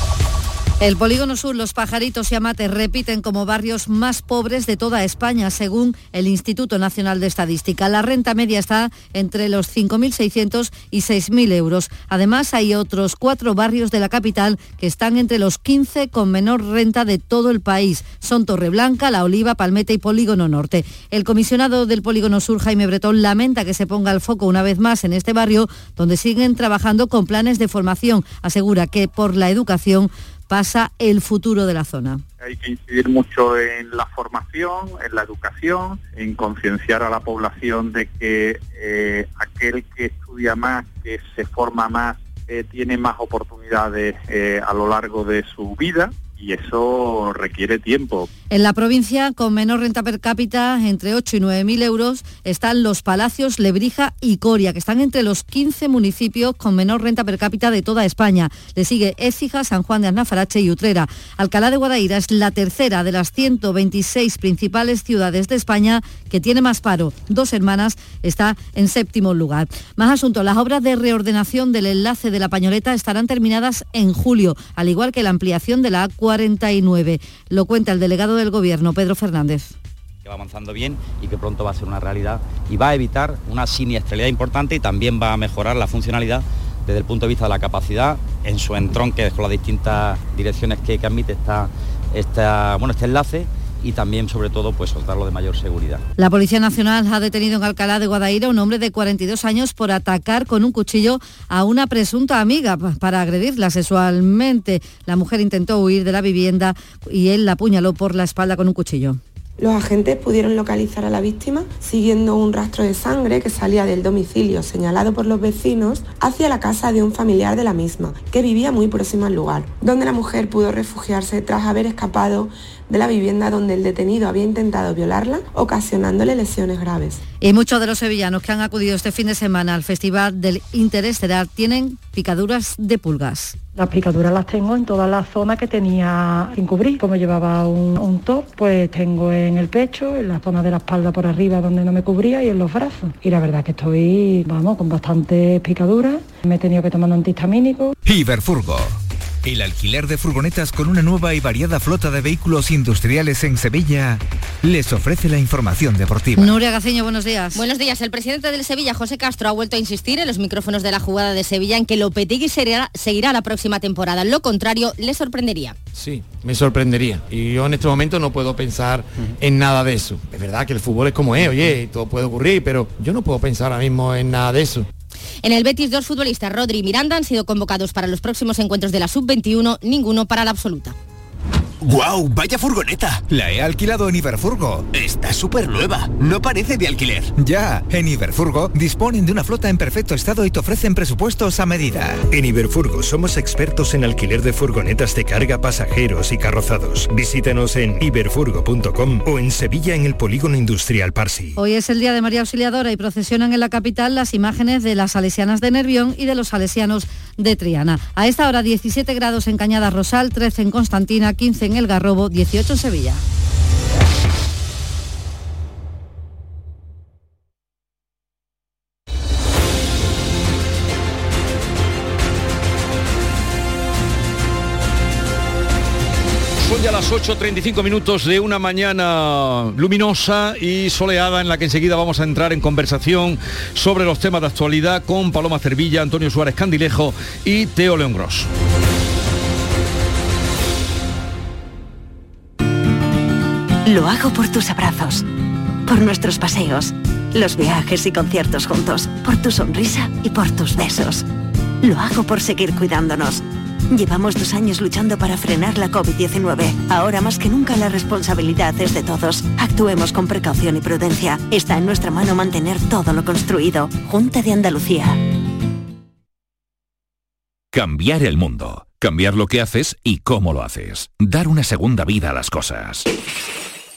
el Polígono Sur, Los Pajaritos y Amate repiten como barrios más pobres de toda España, según el Instituto Nacional de Estadística. La renta media está entre los 5.600 y 6.000 euros. Además, hay otros cuatro barrios de la capital que están entre los 15 con menor renta de todo el país. Son Torreblanca, La Oliva, Palmeta y Polígono Norte. El comisionado del Polígono Sur, Jaime Bretón, lamenta que se ponga el foco una vez más en este barrio, donde siguen trabajando con planes de formación. Asegura que por la educación pasa el futuro de la zona. Hay que incidir mucho en la formación, en la educación, en concienciar a la población de que eh, aquel que estudia más, que se forma más, eh, tiene más oportunidades eh, a lo largo de su vida y eso requiere tiempo. En la provincia con menor renta per cápita, entre 8 y 9 mil euros, están los Palacios, Lebrija y Coria, que están entre los 15 municipios con menor renta per cápita de toda España. Le sigue Écija, San Juan de Aznafarache y Utrera. Alcalá de Guadaira es la tercera de las 126 principales ciudades de España que tiene más paro. Dos hermanas está en séptimo lugar. Más asunto, las obras de reordenación del enlace de la Pañoleta estarán terminadas en julio, al igual que la ampliación de la A49. Lo cuenta el delegado de del Gobierno, Pedro Fernández que va avanzando bien y que pronto va a ser una realidad y va a evitar una siniestralidad importante y también va a mejorar la funcionalidad desde el punto de vista de la capacidad en su entronque con las distintas direcciones que, que admite esta, esta, bueno, este enlace y también sobre todo pues dotarlo de mayor seguridad. La Policía Nacional ha detenido en Alcalá de Guadaira un hombre de 42 años por atacar con un cuchillo a una presunta amiga para agredirla sexualmente. La mujer intentó huir de la vivienda y él la apuñaló por la espalda con un cuchillo. Los agentes pudieron localizar a la víctima siguiendo un rastro de sangre que salía del domicilio señalado por los vecinos hacia la casa de un familiar de la misma, que vivía muy próximo al lugar, donde la mujer pudo refugiarse tras haber escapado de la vivienda donde el detenido había intentado violarla, ocasionándole lesiones graves. Y muchos de los sevillanos que han acudido este fin de semana al Festival del Interestelar tienen picaduras de pulgas. Las picaduras las tengo en todas las zonas que tenía sin cubrir. Como llevaba un, un, top, pues tengo en el pecho, en la zona de la espalda por arriba donde no me cubría y en los brazos. Y la verdad que estoy, vamos, con bastantes picaduras. Me he tenido que tomar un antihistamínico. Iberfurgo el alquiler de furgonetas con una nueva y variada flota de vehículos industriales en Sevilla, les ofrece la información deportiva. Nuria Gaceño, buenos días. Buenos días. El presidente del Sevilla, José Castro, ha vuelto a insistir en los micrófonos de la jugada de Sevilla en que Lopetegui seguirá, seguirá la próxima temporada. Lo contrario, le sorprendería. Sí, me sorprendería. Y yo en este momento no puedo pensar en nada de eso. Es verdad que el fútbol es como es, oye, todo puede ocurrir, pero yo no puedo pensar ahora mismo en nada de eso. En el Betis, dos futbolistas, Rodri y Miranda, han sido convocados para los próximos encuentros de la Sub-21, ninguno para la absoluta. ¡Guau! ¡Vaya furgoneta! La he alquilado en Iberfurgo. Está súper nueva. No parece de alquiler. Ya, en Iberfurgo disponen de una flota en perfecto estado y te ofrecen presupuestos a medida. En Iberfurgo somos expertos en alquiler de furgonetas de carga, pasajeros y carrozados. Visítanos en iberfurgo.com o en Sevilla en el Polígono Industrial Parsi. Hoy es el día de María Auxiliadora y procesionan en la capital las imágenes de las salesianas de Nervión y de los salesianos de Triana. A esta hora 17 grados en Cañada Rosal, 13 en Constantina, 15 en El Garrobo, 18 en Sevilla. Son ya las 8.35 minutos de una mañana luminosa y soleada en la que enseguida vamos a entrar en conversación sobre los temas de actualidad con Paloma Cervilla, Antonio Suárez Candilejo y Teo León Gros. Lo hago por tus abrazos, por nuestros paseos, los viajes y conciertos juntos, por tu sonrisa y por tus besos. Lo hago por seguir cuidándonos. Llevamos dos años luchando para frenar la COVID-19. Ahora más que nunca la responsabilidad es de todos. Actuemos con precaución y prudencia. Está en nuestra mano mantener todo lo construido. Junta de Andalucía. Cambiar el mundo. Cambiar lo que haces y cómo lo haces. Dar una segunda vida a las cosas.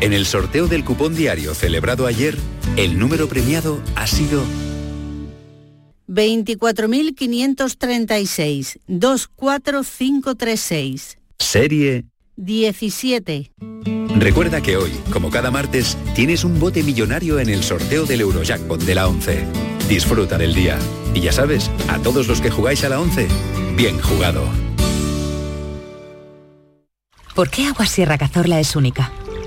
En el sorteo del cupón diario celebrado ayer, el número premiado ha sido 24.536 24536. serie. 17. Recuerda que hoy, como cada martes, tienes un bote millonario en el sorteo del Eurojackpot de la 11. Disfruta del día. Y ya sabes, a todos los que jugáis a la 11, bien jugado. ¿Por qué Agua Sierra Cazorla es única?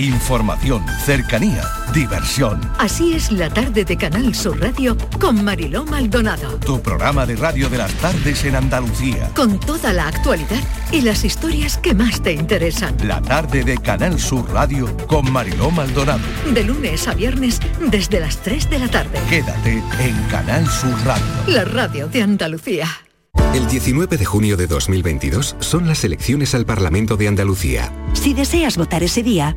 Información, cercanía, diversión. Así es la tarde de Canal Sur Radio con Mariló Maldonado. Tu programa de radio de las tardes en Andalucía. Con toda la actualidad y las historias que más te interesan. La tarde de Canal Sur Radio con Mariló Maldonado. De lunes a viernes desde las 3 de la tarde. Quédate en Canal Sur Radio. La radio de Andalucía. El 19 de junio de 2022 son las elecciones al Parlamento de Andalucía. Si deseas votar ese día,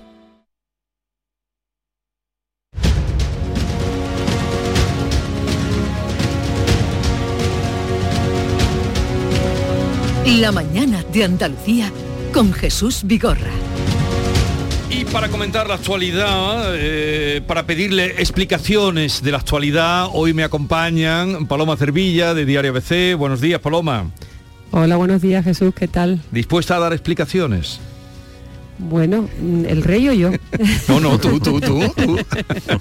La mañana de Andalucía con Jesús Vigorra. Y para comentar la actualidad, eh, para pedirle explicaciones de la actualidad, hoy me acompañan Paloma Cervilla de Diario ABC. Buenos días, Paloma. Hola, buenos días Jesús, ¿qué tal? ¿Dispuesta a dar explicaciones? Bueno, mm, el rey o yo. [LAUGHS] No, no, tú, tú, tú. tú.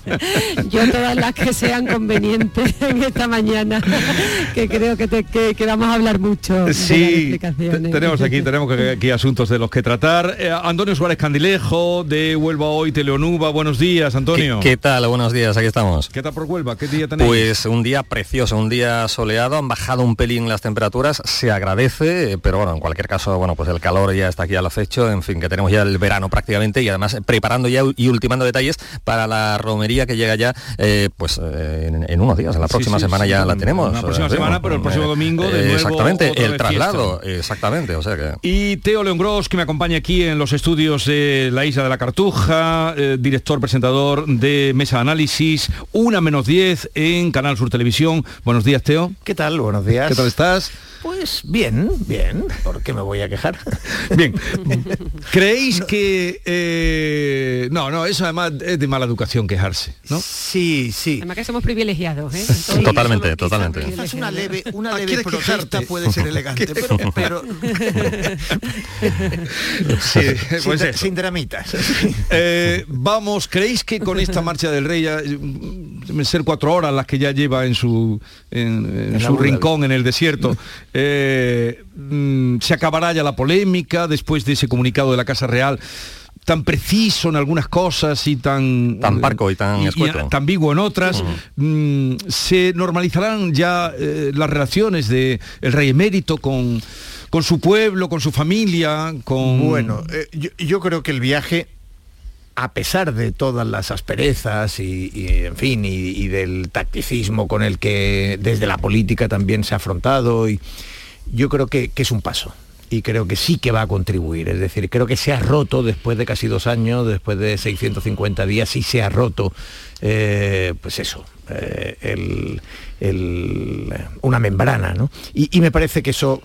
[LAUGHS] yo todas las que sean convenientes en esta mañana, que creo que, te- que- que vamos a hablar mucho de las Sí, tenemos aquí, tenemos que- aquí asuntos de los que tratar. Eh, Antonio Suárez Candilejo, de Huelva Hoy, Teleonuba. Buenos días, Antonio. ¿Qué tal? Buenos días, aquí estamos. ¿Qué tal por Huelva? ¿Qué día tenéis? Pues un día precioso, un día soleado, han bajado un pelín las temperaturas, se agradece, eh, pero bueno, en cualquier caso, bueno, pues el calor ya está aquí al acecho, en fin, que tenemos ya el verano prácticamente y además eh, preparando ya y ultimando detalles para la romería que llega ya, eh, pues eh, en, en unos días, en la próxima sí, semana sí, ya la en tenemos. la próxima eh, semana, pero el próximo eh, domingo de eh, nuevo Exactamente, el traslado, exactamente, o sea que... Y Teo León Gros, que me acompaña aquí en los estudios de la Isla de la Cartuja, eh, director, presentador de Mesa Análisis, una menos 10 en Canal Sur Televisión. Buenos días, Teo. ¿Qué tal? Buenos días. ¿Qué tal estás? Pues bien, bien. ¿Por qué me voy a quejar? Bien. [LAUGHS] ¿Creéis que... eh, no, no, eso además es de mala educación quejarse, ¿no? Sí, sí. Además que somos privilegiados, ¿eh? Totalmente, totalmente. Quizás una leve, una Ah, leve ¿quieres protesta puede ser elegante, [LAUGHS] pero, pero Sí, [LAUGHS] sin, pues eso. sin dramitas. [LAUGHS] Eh, vamos, ¿creéis que con esta marcha del rey, ya, mm, deben ser cuatro horas las que ya lleva en su, en, en En su rincón en el desierto, eh, mm, se acabará ya la polémica después de ese comunicado de la Casa Real? Tan preciso en algunas cosas y tan Tan parco y tan escueto. tan ambiguo en otras mm, se normalizarán ya eh, las relaciones de el rey emérito con con su pueblo con su familia con Bueno, eh, yo, yo creo que el viaje, a pesar de todas las asperezas y, y, en fin, y, y del tacticismo con el que desde la política también se ha afrontado, y yo creo que, que es un paso. Y creo que sí que va a contribuir. Es decir, creo que se ha roto después de casi dos años, después de 650 días, sí se ha roto, eh, pues eso, eh, una membrana, ¿no? Y, me parece que eso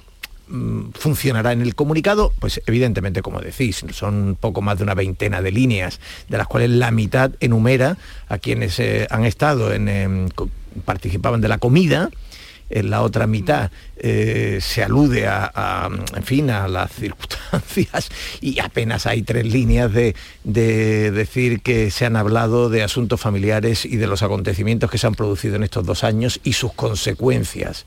mm, funcionará en el comunicado, pues evidentemente como decís, son poco más de una veintena de líneas, de las cuales la mitad enumera a quienes eh, han estado en, participaban de la comida, en la otra mitad eh, se alude a, fin, a las circunstancias y apenas hay tres líneas de, de decir que se han hablado de asuntos familiares y de los acontecimientos que se han producido en estos dos años y sus consecuencias,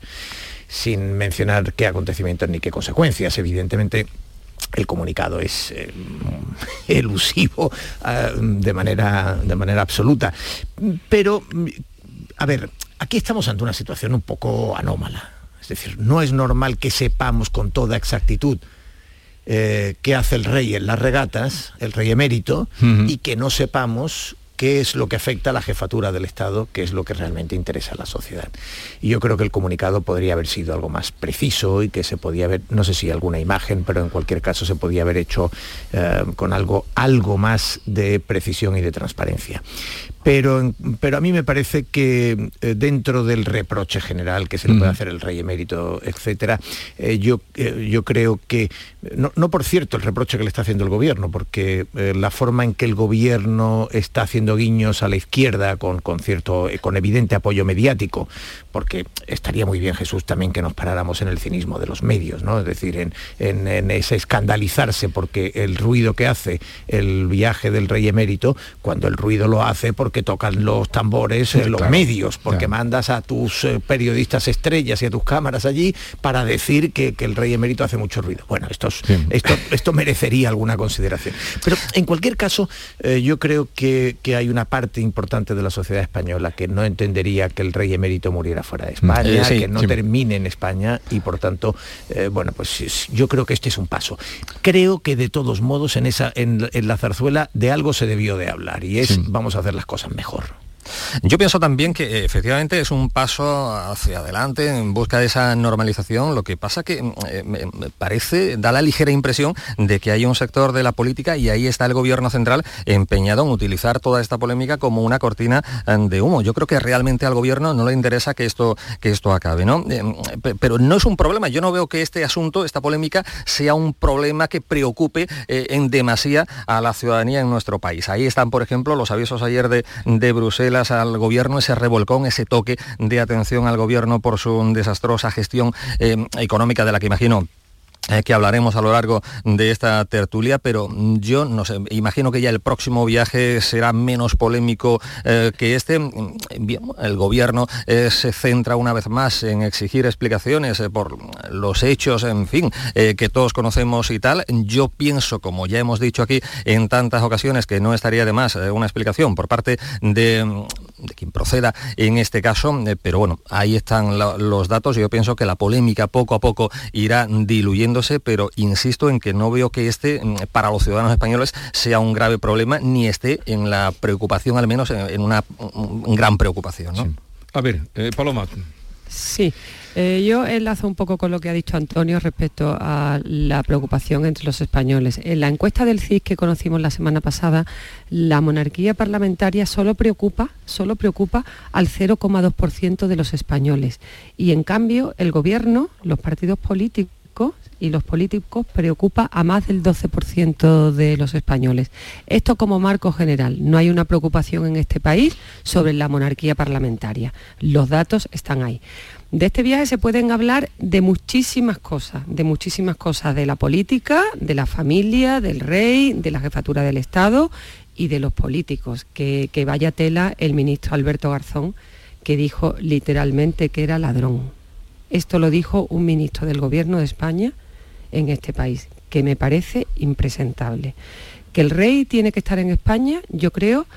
sin mencionar qué acontecimientos ni qué consecuencias. Evidentemente, el comunicado es eh, elusivo ah, de, manera, de manera absoluta. Pero, a ver, aquí estamos ante una situación un poco anómala. Es decir, no es normal que sepamos con toda exactitud eh, qué hace el rey en las regatas, el rey emérito, y que no sepamos qué es lo que afecta a la jefatura del Estado, qué es lo que realmente interesa a la sociedad. Y yo creo que el comunicado podría haber sido algo más preciso y que se podía haber, no sé si alguna imagen, pero en cualquier caso se podía haber hecho eh, con algo, algo más de precisión y de transparencia. Pero, pero a mí me parece que eh, dentro del reproche general que se le puede hacer el rey emérito, etcétera, eh, yo, eh, yo creo que, no, no por cierto el reproche que le está haciendo el gobierno, porque eh, la forma en que el gobierno está haciendo guiños a la izquierda con, con cierto, con evidente apoyo mediático, porque estaría muy bien Jesús también que nos paráramos en el cinismo de los medios, ¿no? Es decir, en, en- en ese escandalizarse porque el ruido que hace el viaje del rey emérito, cuando el ruido lo hace porque tocan los tambores eh, Sí, los claro, medios, porque claro. mandas a tus eh, periodistas estrellas y a tus cámaras allí para decir que, que el rey emérito hace mucho ruido. Bueno, esto, es- esto, esto merecería alguna consideración. Pero en cualquier caso, eh, yo creo que, que hay una parte importante de la sociedad española que no entendería que el rey emérito muriera fuera de España, Eh, sí, que no sí. termine en España y por tanto, eh, bueno, pues es- yo creo que este es un paso. Creo que de todos modos en, esa, en, en la zarzuela de algo se debió de hablar y es vamos a hacer las cosas mejor. Yo pienso también que eh, efectivamente es un paso hacia adelante en busca de esa normalización. Lo que pasa que mm, eh, me parece, da la ligera impresión de que hay un sector de la política y ahí está el gobierno central empeñado en utilizar toda esta polémica como una cortina eh, de humo. Yo creo que realmente al gobierno no le interesa que esto, que esto acabe, ¿no? Eh, pe- Pero no es un problema. Yo no veo que este asunto, esta polémica, sea un problema que preocupe en demasía a la ciudadanía en nuestro país. Ahí están, por ejemplo, los avisos ayer de, de Bruselas al gobierno, ese revolcón, ese toque de atención al gobierno por su desastrosa gestión eh, económica de la que imagino que hablaremos a lo largo de esta tertulia, pero yo no sé, imagino que ya el próximo viaje será menos polémico eh, que este. el gobierno eh, se centra una vez más en exigir explicaciones por los hechos, en fin, que todos conocemos y tal. Yo pienso, como ya hemos dicho aquí en tantas ocasiones, que no estaría de más una explicación por parte de, quien proceda en este caso, pero bueno, ahí están los datos. Yo pienso que la polémica poco a poco irá diluyendo pero insisto en que no veo que este, mm, para los ciudadanos españoles, sea un grave problema, ni esté en la preocupación, al menos en una gran preocupación. A ver, eh, Paloma. Sí, eh, yo enlazo un poco con lo que ha dicho Antonio respecto a la preocupación entre los españoles. En la encuesta del CIS que conocimos la semana pasada, la monarquía parlamentaria solo preocupa, solo preocupa al 0,2% de los españoles. Y en cambio, el gobierno, los partidos políticos, y los políticos preocupa a más del 12% de los españoles. Esto como marco general. No hay una preocupación en este país sobre la monarquía parlamentaria. Los datos están ahí. De este viaje se pueden hablar de muchísimas cosas, de muchísimas cosas, de la política, de la familia, del rey, de la jefatura del Estado y de los políticos. Que, que vaya tela el ministro Alberto Garzón, que dijo literalmente que era ladrón. Esto lo dijo un ministro del Gobierno de España en este país, que me parece impresentable. Que el rey tiene que estar en España, yo creo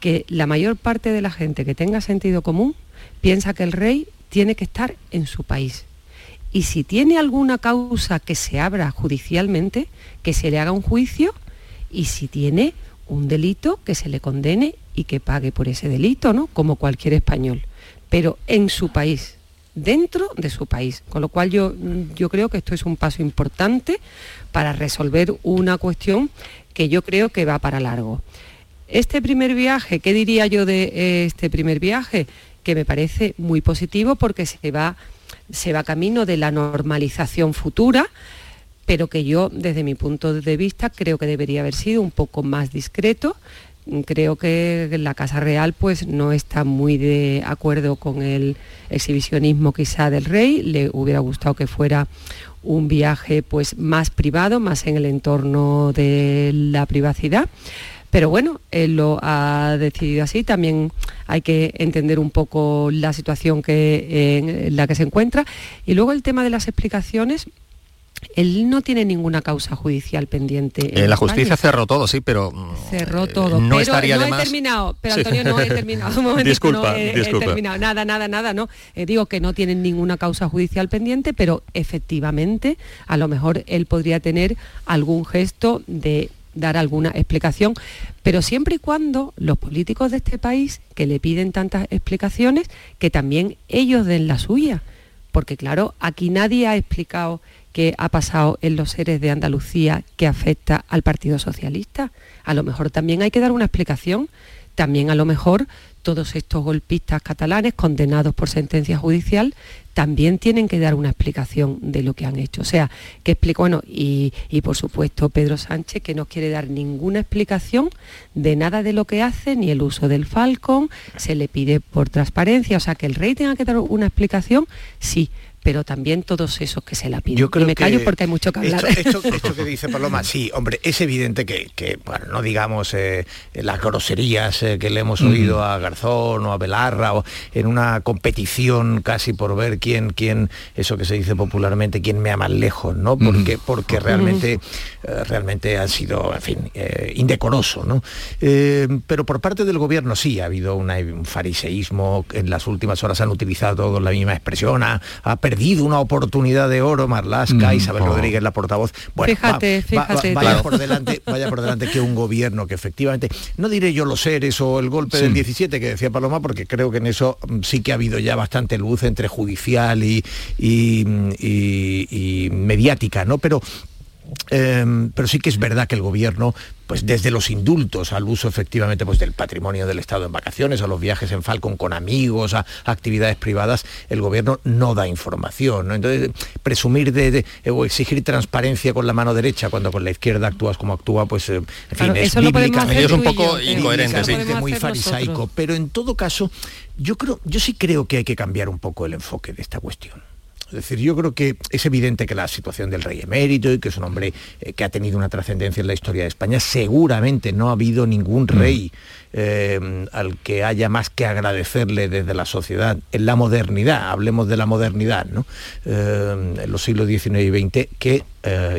que la mayor parte de la gente que tenga sentido común piensa que el rey tiene que estar en su país. Y si tiene alguna causa que se abra judicialmente, que se le haga un juicio y si tiene un delito, que se le condene y que pague por ese delito, ¿no? Como cualquier español. Pero en su país, dentro de su país. Con lo cual yo, yo creo que esto es un paso importante para resolver una cuestión que yo creo que va para largo. Este primer viaje, ¿qué diría yo de este primer viaje? Que me parece muy positivo porque se va, se va camino de la normalización futura, pero que yo, desde mi punto de vista, creo que debería haber sido un poco más discreto, creo que la Casa Real pues no está muy de acuerdo con el exhibicionismo quizá del rey, le hubiera gustado que fuera un viaje pues más privado, más en el entorno de la privacidad. Pero bueno, él lo ha decidido así. También hay que entender un poco la situación que, en la que se encuentra. Y luego el tema de las explicaciones, él no tiene ninguna causa judicial pendiente. En la justicia cerró todo, sí, pero mm, cerró todo. no pero estaría no he terminado, pero Antonio no he [LAUGHS] terminado. Un disculpa, no he, disculpa. terminado. Nada, nada, nada, no. Eh, digo que no tienen ninguna causa judicial pendiente, pero efectivamente, a lo mejor él podría tener algún gesto de dar alguna explicación, pero siempre y cuando los políticos de este país que le piden tantas explicaciones, que también ellos den la suya. Porque claro, aquí nadie ha explicado que ha pasado en los seres de Andalucía que afecta al Partido Socialista. A lo mejor también hay que dar una explicación. También a lo mejor todos estos golpistas catalanes condenados por sentencia judicial también tienen que dar una explicación de lo que han hecho. O sea, que explico, bueno, y, y, por supuesto Pedro Sánchez que no quiere dar ninguna explicación de nada de lo que hace, ni el uso del Falcon, se le pide por transparencia, o sea, que el rey tenga que dar una explicación, sí, pero también todos esos que se la piden. Yo creo y me callo porque hay mucho que hablar. Esto, esto, que dice Paloma, sí, hombre, es evidente que, bueno, no digamos eh, las groserías eh, que le hemos oído a Garzón o a Belarra, o en una competición casi por ver quién, quién, eso que se dice popularmente, quién me ama más lejos, ¿no? Porque, porque realmente, eh, realmente ha sido, en fin, indecoroso, ¿no? pero por parte del gobierno sí ha habido un fariseísmo, en las últimas horas han utilizado todos la misma expresión, ha, ha perdido una oportunidad de oro, Marlasca, Isabel Rodríguez, la portavoz. Bueno, fíjate, fíjate. vaya por delante, vaya por delante que un gobierno que efectivamente, no diré yo los seres o el golpe del 17 que decía Paloma, porque creo que en eso mm, sí que ha habido ya bastante luz entre judicial y, y, y mediática, ¿no? Pero Em, pero sí que es verdad que el gobierno, pues desde los indultos al uso efectivamente pues, del patrimonio del Estado en vacaciones, a los viajes en Falcon con amigos, a, actividades privadas, el gobierno no da información. Entonces, presumir de, o exigir transparencia con la mano derecha cuando con la izquierda actúas como actúa, pues en fin, es, es un poco incoherente, sí. muy farisaico. Pero en todo caso, yo creo, yo sí creo que hay que cambiar un poco el enfoque de esta cuestión. Es decir, yo creo que es evidente que la situación del rey emérito y que es un hombre eh, que ha tenido una trascendencia en la historia de España, seguramente no ha habido ningún rey eh, al que haya más que agradecerle desde la sociedad en la modernidad, hablemos de la modernidad, ¿no? Eh, en los siglos XIX y XX que,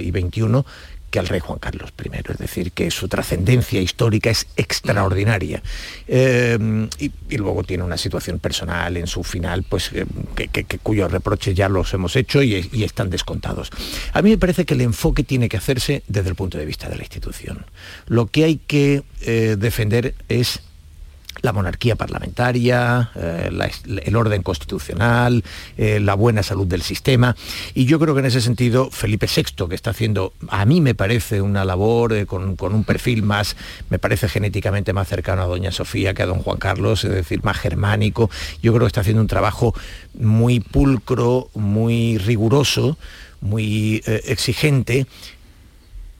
y XXI, que al rey Juan Carlos I, es decir, que su trascendencia histórica es extraordinaria. Eh, y, luego tiene una situación personal en su final, pues eh, que, cuyos reproches ya los hemos hecho y, y están descontados. A mí me parece que el enfoque tiene que hacerse desde el punto de vista de la institución. Lo que hay que eh, defender es la monarquía parlamentaria, eh, el orden constitucional, eh, la buena salud del sistema. Y yo creo que en ese sentido Felipe VI, que está haciendo, a mí me parece una labor eh, con, con un perfil más, me parece genéticamente más cercano a doña Sofía que a don Juan Carlos, es decir, más germánico. Yo creo que está haciendo un trabajo muy pulcro, muy riguroso, muy exigente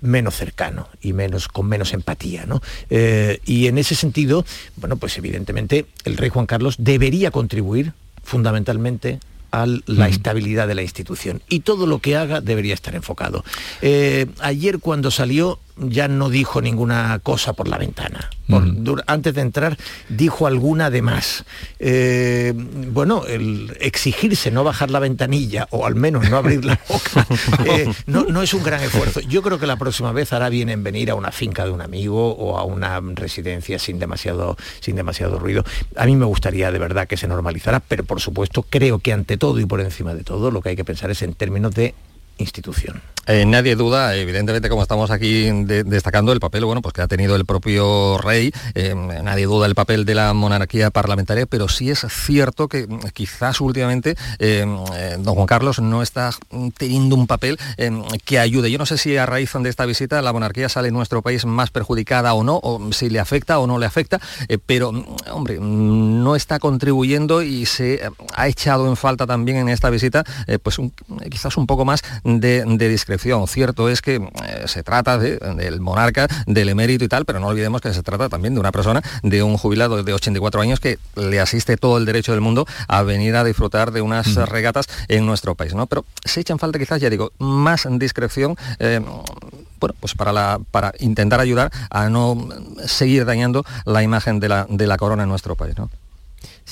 menos cercano y menos con menos empatía. ¿no? Eh, y en ese sentido, bueno, pues evidentemente el rey Juan Carlos debería contribuir fundamentalmente a la estabilidad de la institución y todo lo que haga debería estar enfocado. Eh, ayer cuando salió ya no dijo ninguna cosa por la ventana. Por- antes de entrar dijo alguna de más. Eh, bueno, el exigirse no bajar la ventanilla o al menos no abrir la boca [LAUGHS] eh, no, no es un gran esfuerzo. Yo creo que la próxima vez hará bien en venir a una finca de un amigo o a una residencia sin demasiado, sin demasiado ruido. A mí me gustaría de verdad que se normalizara, pero por supuesto creo que ante todo y por encima de todo lo que hay que pensar es en términos de institución. Eh, nadie duda, evidentemente, como estamos aquí de- destacando el papel, bueno, pues que ha tenido el propio rey, eh, nadie duda el papel de la monarquía parlamentaria, pero sí es cierto que mm, quizás últimamente eh, don Juan Carlos no está teniendo un papel que ayude. Yo no sé si a raíz de esta visita la monarquía sale en nuestro país más perjudicada o no, o si le afecta o no le afecta, pero, mm, hombre, mm, no está contribuyendo y se ha echado en falta también en esta visita, pues quizás un poco más de discreción. Cierto es que eh, se trata de- del monarca, del emérito y tal, pero no olvidemos que se trata también de una persona, de un jubilado de 84 años que le asiste todo el derecho del mundo a venir a disfrutar de unas eh, regatas en nuestro país, ¿no? Pero se echan falta quizás, ya digo, más discreción. eh, bueno, pues para, la, para intentar ayudar a no seguir dañando la imagen de la, de la corona en nuestro país, ¿no?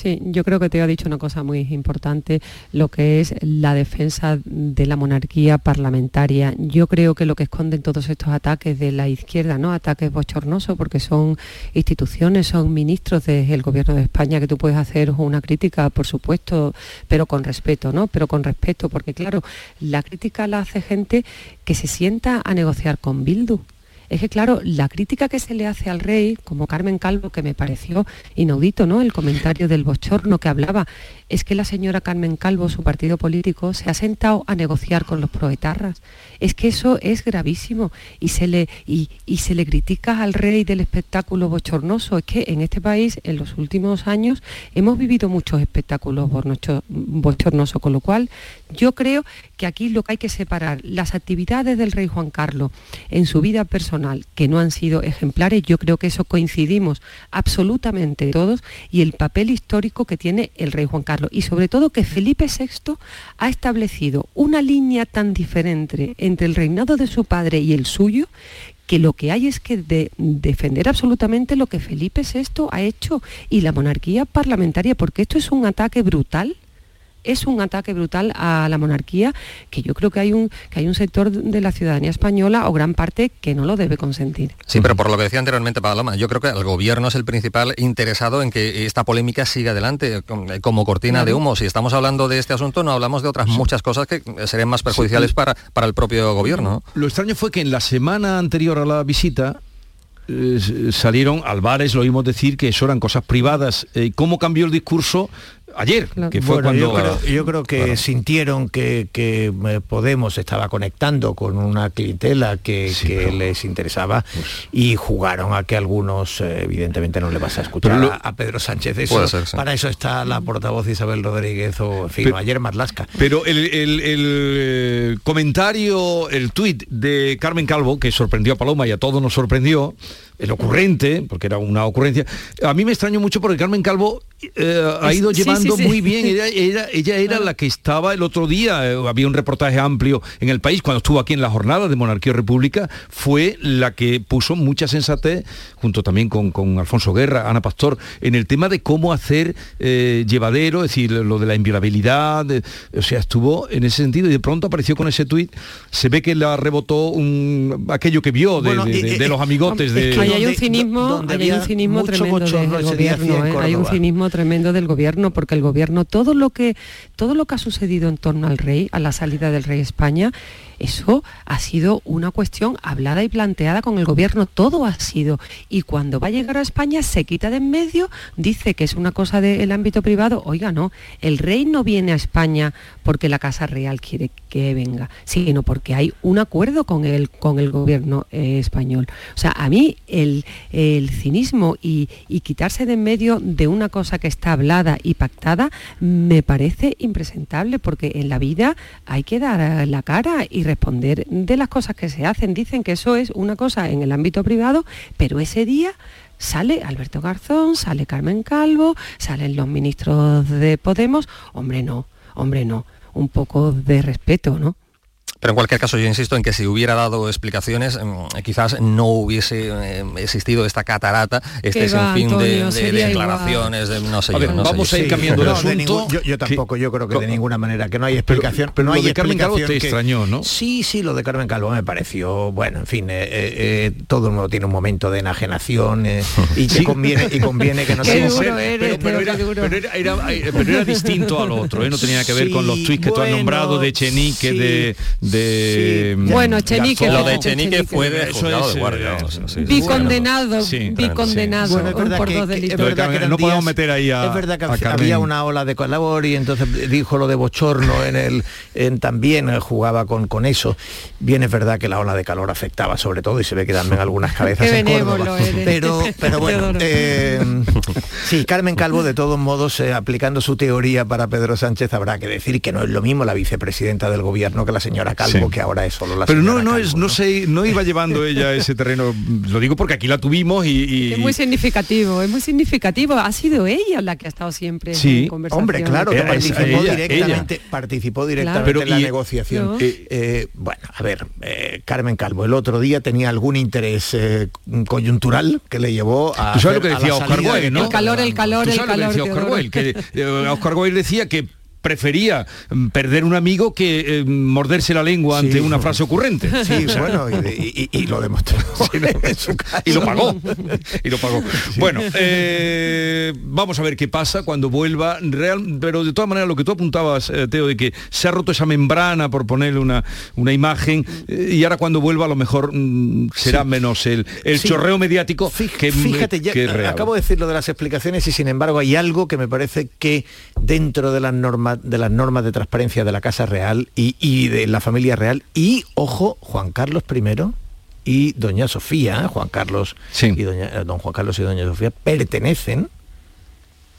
Sí, yo creo que te ha dicho una cosa muy importante, lo que es la defensa de la monarquía parlamentaria. Yo creo que lo que esconden todos estos ataques de la izquierda, ¿no? Ataques bochornosos, porque son instituciones, son ministros del gobierno de España que tú puedes hacer una crítica, por supuesto, pero con respeto, ¿no? Pero con respeto, porque claro, la crítica la hace gente que se sienta a negociar con Bildu. Es que, claro, la crítica que se le hace al rey, como Carmen Calvo, que me pareció inaudito, ¿no? El comentario del bochorno que hablaba, es que la señora Carmen Calvo, su partido político, se ha sentado a negociar con los proetarras. Es que eso es gravísimo y se le, y, se le critica al rey del espectáculo bochornoso. Es que en este país, en los últimos años, hemos vivido muchos espectáculos bochornosos, con lo cual yo creo que aquí lo que hay que separar, las actividades del rey Juan Carlos en su vida personal, que no han sido ejemplares, yo creo que eso coincidimos absolutamente todos, y el papel histórico que tiene el rey Juan Carlos. Y sobre todo que Felipe VI ha establecido una línea tan diferente entre el reinado de su padre y el suyo, que lo que hay es que de- defender absolutamente lo que Felipe VI ha hecho y la monarquía parlamentaria, porque esto es un ataque brutal es un ataque brutal a la monarquía que yo creo que hay un que hay un sector de la ciudadanía española o gran parte que no lo debe consentir. Sí, pero por lo que decía anteriormente Paloma, yo creo que el gobierno es el principal interesado en que esta polémica siga adelante com- como cortina de humo. Si estamos hablando de este asunto, no hablamos de otras muchas cosas que serían más perjudiciales para, para el propio gobierno. Lo extraño fue que en la semana anterior a la visita eh, salieron Álvarez, lo oímos decir que eso eran cosas privadas. Eh, ¿Cómo cambió el discurso ayer? Que fue Bueno, yo cuando creo, yo creo que sintieron que, que, eh, Podemos estaba conectando con una clientela que, que les interesaba Pues y jugaron a que algunos, eh, evidentemente no le vas a escuchar lo- a, Pedro Sánchez. Eso, Puede ser, sí. Para eso está la portavoz Isabel Rodríguez o, en fin, Pero- ayer Marlasca. Pero el, el- el, eh, comentario, el tuit de Carmen Calvo, que sorprendió a Paloma y a todos nos sorprendió, el ocurrente, porque era una ocurrencia, a mí me extrañó mucho porque Carmen Calvo eh, ha ido sí, llevando trabajando Sí, sí. muy bien. Ella, ella- ella era la que estaba el otro día, eh, había un reportaje amplio en el país, cuando estuvo aquí en la jornada de Monarquía y República, fue la que puso mucha sensatez, junto también con, con Alfonso Guerra, Ana Pastor, en el tema de cómo hacer eh, llevadero, es decir, lo de la inviolabilidad, de- o sea, estuvo en ese sentido y de pronto apareció con ese tuit, se ve que la rebotó un, aquello que vio de, Bueno, de- eh, eh, los amigotes de... Ahí hay un donde- cinismo, donde hay un cinismo tremendo del gobierno. ¿eh? Hay un cinismo tremendo del gobierno porque el gobierno todo lo que todo lo que ha sucedido en torno al rey, a la salida del rey España, eso ha sido una cuestión hablada y planteada con el gobierno, todo ha sido. Y cuando va a llegar a España se quita de en medio, dice que es una cosa del ámbito privado. Oiga, no, el rey no viene a España porque la Casa Real quiere que venga, sino porque hay un acuerdo con el, con el gobierno eh, español. O sea, a mí el, el cinismo y, y quitarse de en medio de una cosa que está hablada y pactada me parece impresentable porque en la vida hay que dar la cara y responder de las cosas que se hacen. Dicen que eso es una cosa en el ámbito privado, pero ese día sale Alberto Garzón, sale Carmen Calvo, salen los ministros de Podemos. Hombre, no, hombre, no. Un poco de respeto, ¿no? Pero en cualquier caso yo insisto en que si hubiera dado explicaciones mm, quizás no hubiese eh, existido esta catarata, este sinfín de- Antonio, de, declaraciones, de no sé A yo, ver, no sé vamos yo. a ir cambiando de No, de asunto. ningún- yo, yo tampoco, yo creo que de ninguna manera, que no hay explicación. Pero, no lo hay de Carmen Calvo te explicación que- extrañó, ¿no? Sí, sí, lo de Carmen Calvo me pareció, bueno, en fin, eh, eh, eh, todo el mundo tiene un momento de enajenación eh, y que Sí. conviene, y conviene que no [LAUGHS] eres, pero, era, distinto al otro, ¿eh? no tenía que ver con los Sí, tweets que tú has nombrado de Chenique, sí, de, de sí. Bueno, Echenique Lo de Echenique fue de juzgado es, de guardia. eh, vamos, sí, sí, Bicondenado, bicondenado Bueno, es verdad por que- dos que- delitos. es verdad que no podemos días- meter ahí a- es verdad que había Carmen. una ola de colabor y entonces dijo lo de bochorno en el en también eh, jugaba con, con eso bien es verdad que la ola de calor afectaba sobre todo y se ve que también algunas cabezas [LAUGHS] Qué en Córdoba. pero pero bueno eh, sí Carmen Calvo de todos modos eh, aplicando su teoría para Pedro Sánchez habrá que decir que no es lo mismo la vicepresidenta del gobierno que la señora Calvo Sí. que ahora es solo la Pero no, no Calvo, es, no sé, no iba llevando ella ese terreno. Lo digo porque aquí la tuvimos y, y- Es muy significativo, es muy significativo. Ha sido ella la que ha estado siempre Sí. en conversación. Hombre, claro, que Ella, participó ella, directamente, participó directamente Pero en la y- negociación. No. Eh, eh, bueno, a ver, eh, Carmen Calvo el otro día tenía algún interés eh, coyuntural que le llevó a. Tú sabes lo hacer- que a decía Oscar Wilde, de ¿no? El calor, el calor, ¿Tú el sabes lo que calor. decía Oscar. Wilde? Que eh, Oscar Wilde decía que prefería mm, perder un amigo que eh, morderse la lengua Sí. ante una frase ocurrente. Sí, [LAUGHS] bueno, y, y- y lo demostró [LAUGHS] y lo pagó. Y lo pagó. Bueno eh, vamos a ver qué pasa cuando vuelva. Real pero de todas maneras lo que tú apuntabas eh, Teo de que se ha roto esa membrana por ponerle una una imagen y ahora cuando vuelva a lo mejor mm, será menos el, el chorreo mediático que Fíjate, ya que acabo de decir lo de las explicaciones y sin embargo hay algo que me parece que dentro de las normas de las normas de transparencia de la Casa Real y, y de la familia real y ojo Juan Carlos I y doña Sofía, Juan Carlos y doña, eh, don Juan Carlos y doña Sofía pertenecen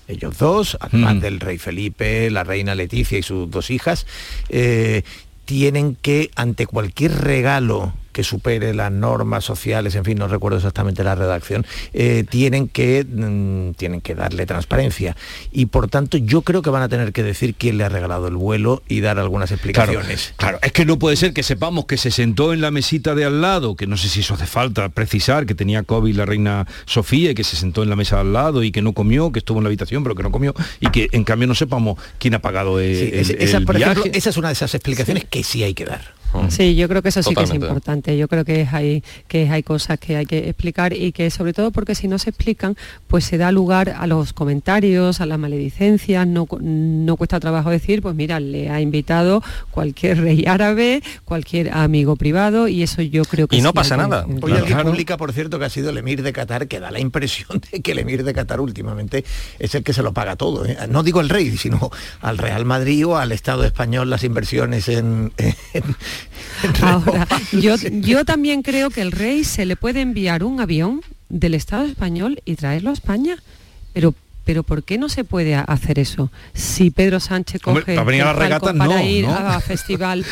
ellos dos, además Mm. del rey Felipe, la reina Leticia y sus dos hijas, eh, tienen que, ante cualquier regalo que supere las normas sociales, en fin, no recuerdo exactamente la redacción, eh, tienen, que, mm, tienen que darle transparencia. Y por tanto yo creo que van a tener que decir quién le ha regalado el vuelo y dar algunas explicaciones. claro, es que no puede ser que sepamos que se sentó en la mesita de al lado, que no sé si eso hace falta precisar, que tenía COVID la reina Sofía y que se sentó en la mesa al lado y que no comió, que estuvo en la habitación pero que no comió y que en cambio no sepamos quién ha pagado Sí, el, esa, esa, ejemplo, viaje. esa es una de esas explicaciones que sí hay que dar. Sí, yo creo que eso sí que es importante. Yo creo que hay, que hay cosas que hay que explicar y que sobre todo porque si no se explican, pues se da lugar a los comentarios, a las maledicencias, no, no cuesta trabajo decir, pues mira, le ha invitado cualquier rey árabe, cualquier amigo privado y eso yo creo que Y no sí pasa que- nada. Hoy alguien publica, por cierto, que ha sido el emir de Qatar, que da la impresión de que el emir de Qatar últimamente es el que se lo paga todo. ¿eh? No digo el rey, sino al Real Madrid o al Estado español las inversiones en... en- Ahora, [LAUGHS] yo, yo también creo que el rey se le puede enviar un avión del Estado español y traerlo a España, pero pero ¿por qué no se puede hacer eso? Si Pedro Sánchez Hombre, coge para venir a palco regatas, para no, ir ¿no? a [LAUGHS] festival,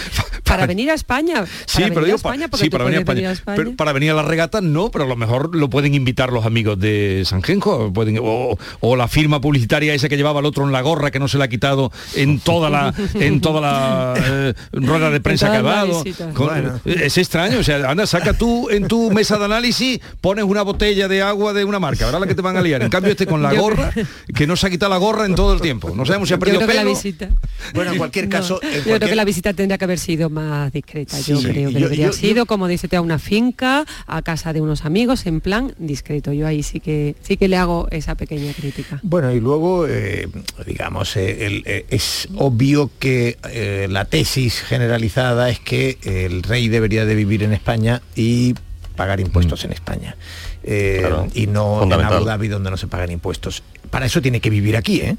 para venir a España, Sí, para pero venir a digo, España, sí, para venir a España. venir a España. Pero para venir a las regatas no, pero a lo mejor lo pueden invitar los amigos de Sanjenjo, pueden, o, o la firma publicitaria esa que llevaba el otro en la gorra que no se la ha quitado en [LAUGHS] toda la en toda la eh, rueda de prensa que ha dado. visitas. Con- Bueno. Es extraño, o sea, anda, saca tú en tu mesa de análisis, pones una botella de agua de una marca, ¿verdad? La que te van a liar. En cambio este con la Yo gorra, que no se ha quitado la gorra en todo el tiempo. No sabemos si ha Yo perdido creo que la pelo. visita. Bueno, en cualquier No, caso, en yo creo que la visita tendría que haber sido más discreta. yo Sí, creo que yo- debería yo- haber sido, como dice, a una finca, a casa de unos amigos, en plan discreto. Yo ahí sí que sí que le hago esa pequeña crítica. Bueno, y luego, eh, digamos, eh, el- eh, es obvio que eh, la tesis generalizada es que el rey debería de vivir en España y pagar impuestos en España. Eh, Claro, y no en. Abu Dhabi donde no se pagan impuestos. Para eso tiene que vivir aquí, ¿eh?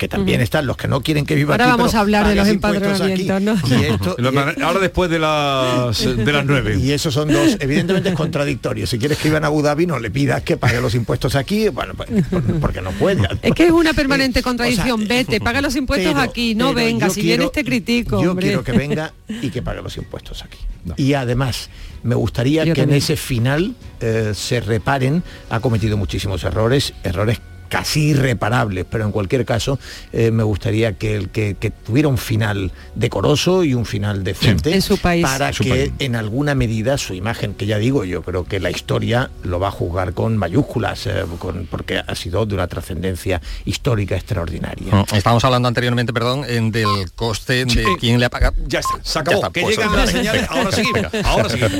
Que también están los que no quieren que viva Ahora aquí, vamos a hablar de los impuestos aquí. empadronamientos, ¿no? Y esto- y- Ahora después de las de las nueve. y esos son dos, evidentemente es contradictorio. Si quieres que vivan a Abu Dhabi, no le pidas que pague los impuestos aquí, bueno, pues, por- porque no puede. [LAUGHS] Es que es una permanente contradicción. o sea, Vete, paga los impuestos pero- aquí, no venga. Si quiero- vienes te critico. Yo hombre. quiero que venga y que pague los impuestos aquí. Y además, me gustaría Yo que en ese final eh, se reparen. Ha cometido muchísimos errores, errores casi irreparables, pero en cualquier caso eh, me gustaría que, el, que, que tuviera un final decoroso y un final decente En su país. para En su que país. en alguna medida su imagen, que ya digo, yo creo que la historia lo va a juzgar con mayúsculas, eh, con- porque ha sido de una trascendencia histórica extraordinaria. Mm, Estábamos hablando anteriormente, perdón, en del coste de quién le ha pagado. Ya está, se acabó. Ya está, que pues, llegan las señales. Ahora seguimos. Ahora seguimos.